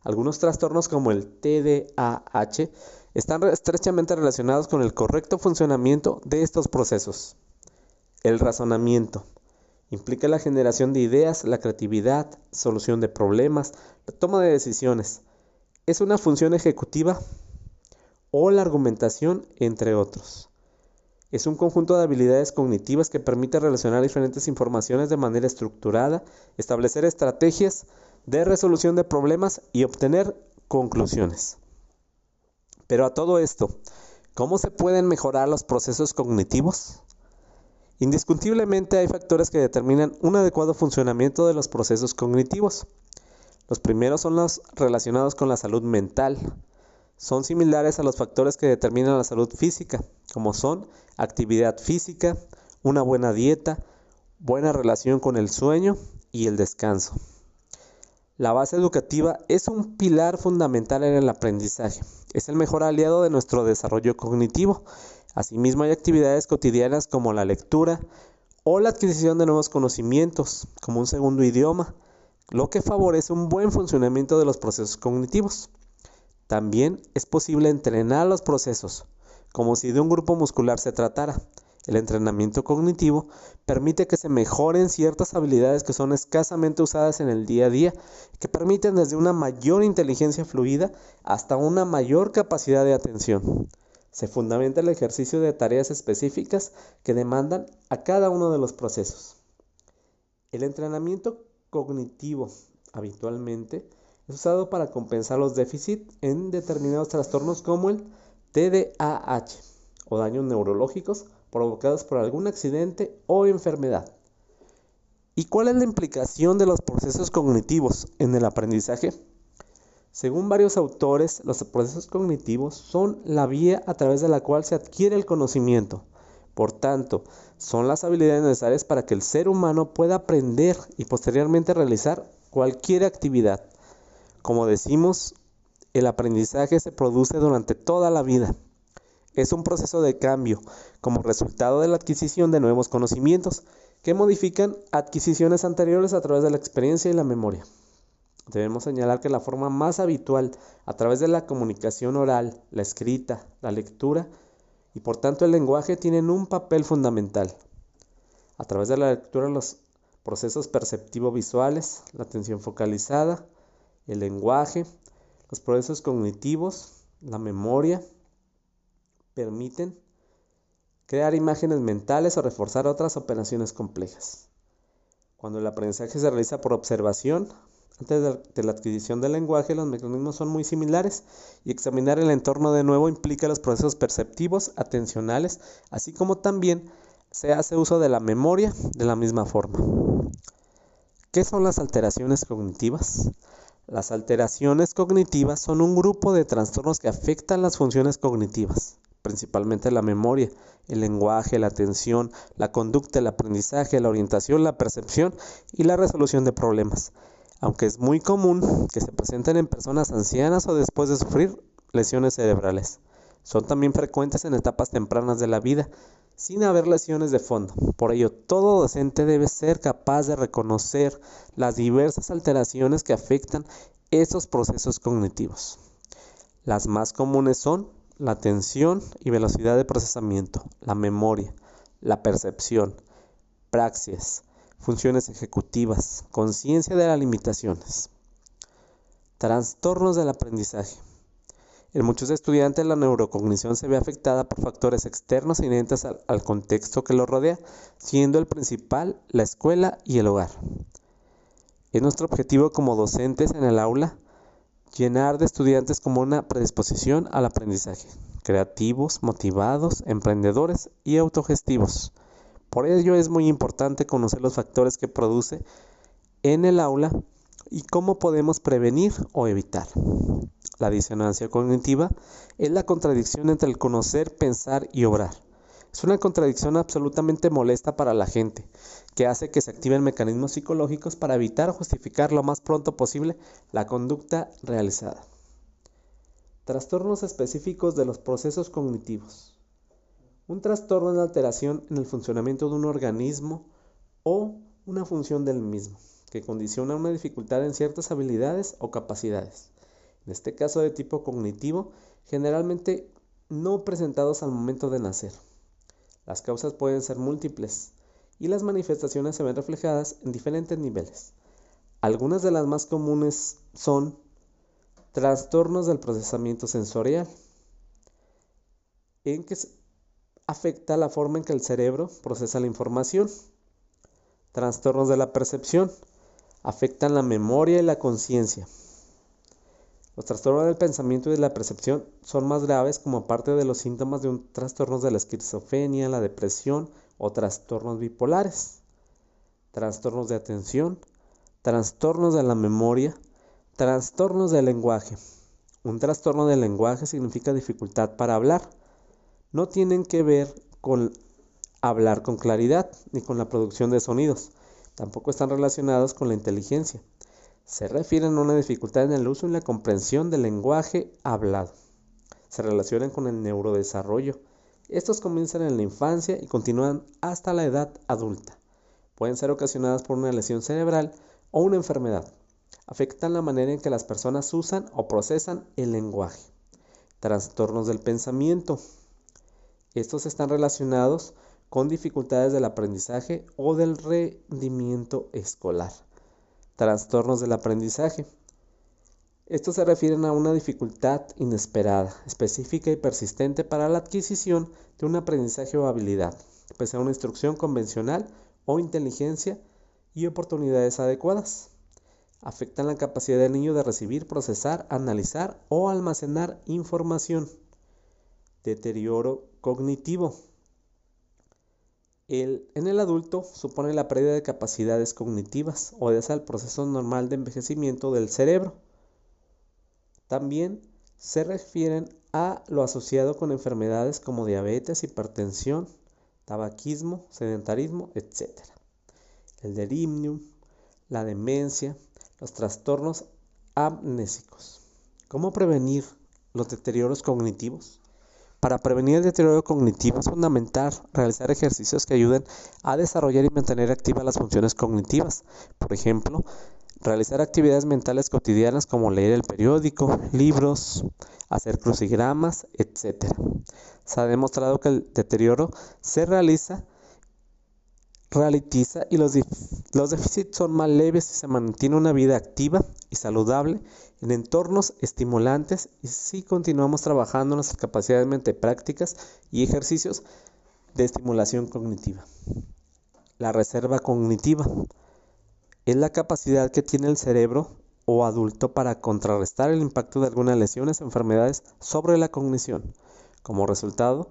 Algunos trastornos como el TDAH están estrechamente relacionados con el correcto funcionamiento de estos procesos. El razonamiento implica la generación de ideas, la creatividad, solución de problemas, la toma de decisiones, es una función ejecutiva o la argumentación, entre otros. Es un conjunto de habilidades cognitivas que permite relacionar diferentes informaciones de manera estructurada, establecer estrategias de resolución de problemas y obtener conclusiones. Pero a todo esto, ¿cómo se pueden mejorar los procesos cognitivos? Indiscutiblemente hay factores que determinan un adecuado funcionamiento de los procesos cognitivos. Los primeros son los relacionados con la salud mental. Son similares a los factores que determinan la salud física, como son actividad física, una buena dieta, buena relación con el sueño y el descanso. La base educativa es un pilar fundamental en el aprendizaje. Es el mejor aliado de nuestro desarrollo cognitivo. Asimismo hay actividades cotidianas como la lectura o la adquisición de nuevos conocimientos, como un segundo idioma, lo que favorece un buen funcionamiento de los procesos cognitivos. También es posible entrenar los procesos, como si de un grupo muscular se tratara. El entrenamiento cognitivo permite que se mejoren ciertas habilidades que son escasamente usadas en el día a día, que permiten desde una mayor inteligencia fluida hasta una mayor capacidad de atención. Se fundamenta el ejercicio de tareas específicas que demandan a cada uno de los procesos. El entrenamiento cognitivo habitualmente es usado para compensar los déficits en determinados trastornos como el TDAH o daños neurológicos provocados por algún accidente o enfermedad. ¿Y cuál es la implicación de los procesos cognitivos en el aprendizaje? Según varios autores, los procesos cognitivos son la vía a través de la cual se adquiere el conocimiento. Por tanto, son las habilidades necesarias para que el ser humano pueda aprender y posteriormente realizar cualquier actividad. Como decimos, el aprendizaje se produce durante toda la vida. Es un proceso de cambio como resultado de la adquisición de nuevos conocimientos que modifican adquisiciones anteriores a través de la experiencia y la memoria. Debemos señalar que la forma más habitual a través de la comunicación oral, la escrita, la lectura, y por tanto el lenguaje tienen un papel fundamental. A través de la lectura los procesos perceptivo-visuales, la atención focalizada, el lenguaje, los procesos cognitivos, la memoria, permiten crear imágenes mentales o reforzar otras operaciones complejas. Cuando el aprendizaje se realiza por observación, antes de la adquisición del lenguaje, los mecanismos son muy similares y examinar el entorno de nuevo implica los procesos perceptivos, atencionales, así como también se hace uso de la memoria de la misma forma. ¿Qué son las alteraciones cognitivas? Las alteraciones cognitivas son un grupo de trastornos que afectan las funciones cognitivas, principalmente la memoria, el lenguaje, la atención, la conducta, el aprendizaje, la orientación, la percepción y la resolución de problemas. Aunque es muy común que se presenten en personas ancianas o después de sufrir lesiones cerebrales. Son también frecuentes en etapas tempranas de la vida, sin haber lesiones de fondo. Por ello, todo docente debe ser capaz de reconocer las diversas alteraciones que afectan esos procesos cognitivos. Las más comunes son la atención y velocidad de procesamiento, la memoria, la percepción, praxis, funciones ejecutivas, conciencia de las limitaciones. Trastornos del aprendizaje. En muchos estudiantes la neurocognición se ve afectada por factores externos inherentes al, al, contexto que lo rodea, siendo el principal la escuela y el hogar. Es nuestro objetivo como docentes en el aula llenar de estudiantes como una predisposición al aprendizaje, creativos, motivados, emprendedores y autogestivos. Por ello es muy importante conocer los factores que produce en el aula y cómo podemos prevenir o evitar. La disonancia cognitiva es la contradicción entre el conocer, pensar y obrar. Es una contradicción absolutamente molesta para la gente, que hace que se activen mecanismos psicológicos para evitar o justificar lo más pronto posible la conducta realizada. Trastornos específicos de los procesos cognitivos. Un trastorno es la alteración en el funcionamiento de un organismo o una función del mismo que condiciona una dificultad en ciertas habilidades o capacidades. En este caso de tipo cognitivo, generalmente no presentados al momento de nacer. Las causas pueden ser múltiples y las manifestaciones se ven reflejadas en diferentes niveles. Algunas de las más comunes son trastornos del procesamiento sensorial, en que afecta la forma en que el cerebro procesa la información. Trastornos de la percepción, afectan la memoria y la conciencia. Los trastornos del pensamiento y de la percepción son más graves como parte de los síntomas de un trastorno de la esquizofrenia, la depresión o trastornos bipolares. Trastornos de atención, trastornos de la memoria, trastornos del lenguaje. Un trastorno del lenguaje significa dificultad para hablar. No tienen que ver con hablar con claridad ni con la producción de sonidos Tampoco están relacionados con la inteligencia. Se refieren a una dificultad en el uso y la comprensión del lenguaje hablado. Se relacionan con el neurodesarrollo. Estos comienzan en la infancia y continúan hasta la edad adulta. Pueden ser ocasionadas por una lesión cerebral o una enfermedad. Afectan la manera en que las personas usan o procesan el lenguaje. Trastornos del pensamiento. Estos están relacionados con dificultades del aprendizaje o del rendimiento escolar. Trastornos del aprendizaje. Estos se refieren a una dificultad inesperada, específica y persistente para la adquisición de un aprendizaje o habilidad, pese a una instrucción convencional o inteligencia y oportunidades adecuadas. Afectan la capacidad del niño de recibir, procesar, analizar o almacenar información. Deterioro cognitivo en el adulto supone la pérdida de capacidades cognitivas, o obedece al proceso normal de envejecimiento del cerebro. También se refieren a lo asociado con enfermedades como diabetes, hipertensión, tabaquismo, sedentarismo, etc. El delirium, la demencia, los trastornos amnésicos. ¿Cómo prevenir los deterioros cognitivos? Para prevenir el deterioro cognitivo es fundamental realizar ejercicios que ayuden a desarrollar y mantener activas las funciones cognitivas. Por ejemplo, realizar actividades mentales cotidianas como leer el periódico, libros, hacer crucigramas, etc. Se ha demostrado que el deterioro se realiza ralentiza y los, los déficits son más leves si se mantiene una vida activa y saludable en entornos estimulantes y si continuamos trabajando nuestras capacidades mente prácticas y ejercicios de estimulación cognitiva. La reserva cognitiva es la capacidad que tiene el cerebro o adulto para contrarrestar el impacto de algunas lesiones o enfermedades sobre la cognición. Como resultado,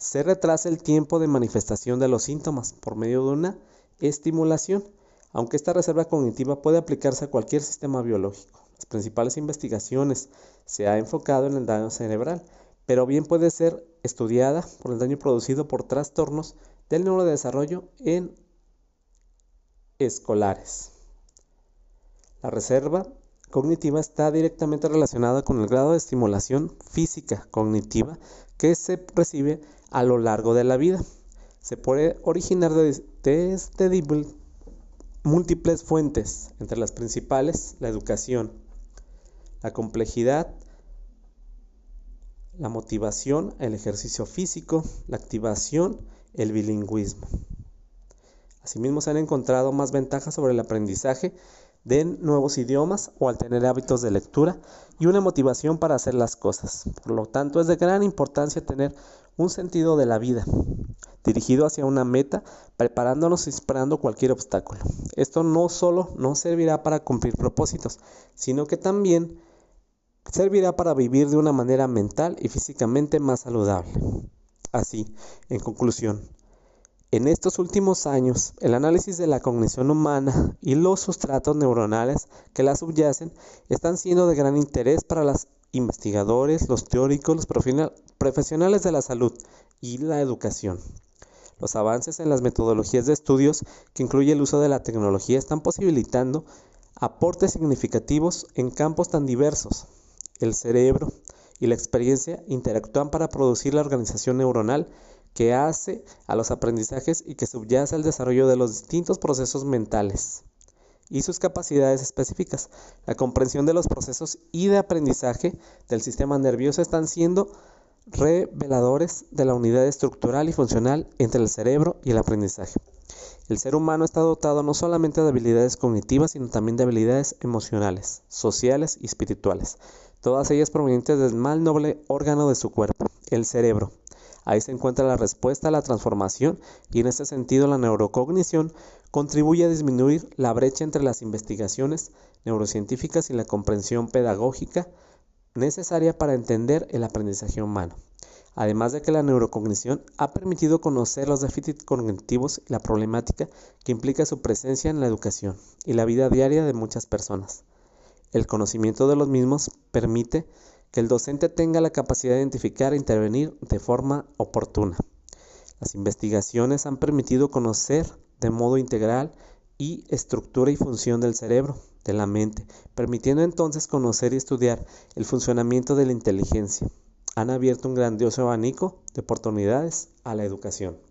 se retrasa el tiempo de manifestación de los síntomas por medio de una estimulación, aunque esta reserva cognitiva puede aplicarse a cualquier sistema biológico. Las principales investigaciones se ha enfocado en el daño cerebral, pero bien puede ser estudiada por el daño producido por trastornos del neurodesarrollo en escolares. La reserva cognitiva está directamente relacionada con el grado de estimulación física cognitiva que se recibe a lo largo de la vida. Se puede originar desde múltiples fuentes, entre las principales la educación, la complejidad, la motivación, el ejercicio físico, la activación, el bilingüismo. Asimismo, se han encontrado más ventajas sobre el aprendizaje de nuevos idiomas o al tener hábitos de lectura y una motivación para hacer las cosas. Por lo tanto, es de gran importancia tener un sentido de la vida dirigido hacia una meta, preparándonos y esperando cualquier obstáculo. Esto no solo no servirá para cumplir propósitos, sino que también servirá para vivir de una manera mental y físicamente más saludable. Así, en conclusión, en estos últimos años, el análisis de la cognición humana y los sustratos neuronales que la subyacen están siendo de gran interés para los investigadores, los teóricos, los profesionales de la salud y la educación. Los avances en las metodologías de estudios que incluye el uso de la tecnología están posibilitando aportes significativos en campos tan diversos. El cerebro y la experiencia interactúan para producir la organización neuronal que hace a los aprendizajes y que subyace al desarrollo de los distintos procesos mentales y sus capacidades específicas. La comprensión de los procesos y de aprendizaje del sistema nervioso están siendo reveladores de la unidad estructural y funcional entre el cerebro y el aprendizaje. El ser humano está dotado no solamente de habilidades cognitivas, sino también de habilidades emocionales, sociales y espirituales, todas ellas provenientes del más noble órgano de su cuerpo, el cerebro. Ahí se encuentra la respuesta a la transformación y en este sentido la neurocognición contribuye a disminuir la brecha entre las investigaciones neurocientíficas y la comprensión pedagógica necesaria para entender el aprendizaje humano. Además de que la neurocognición ha permitido conocer los déficits cognitivos y la problemática que implica su presencia en la educación y la vida diaria de muchas personas. El conocimiento de los mismos permite que el docente tenga la capacidad de identificar e intervenir de forma oportuna. Las investigaciones han permitido conocer de modo integral y estructura y función del cerebro, de la mente, permitiendo entonces conocer y estudiar el funcionamiento de la inteligencia. Han abierto un grandioso abanico de oportunidades a la educación.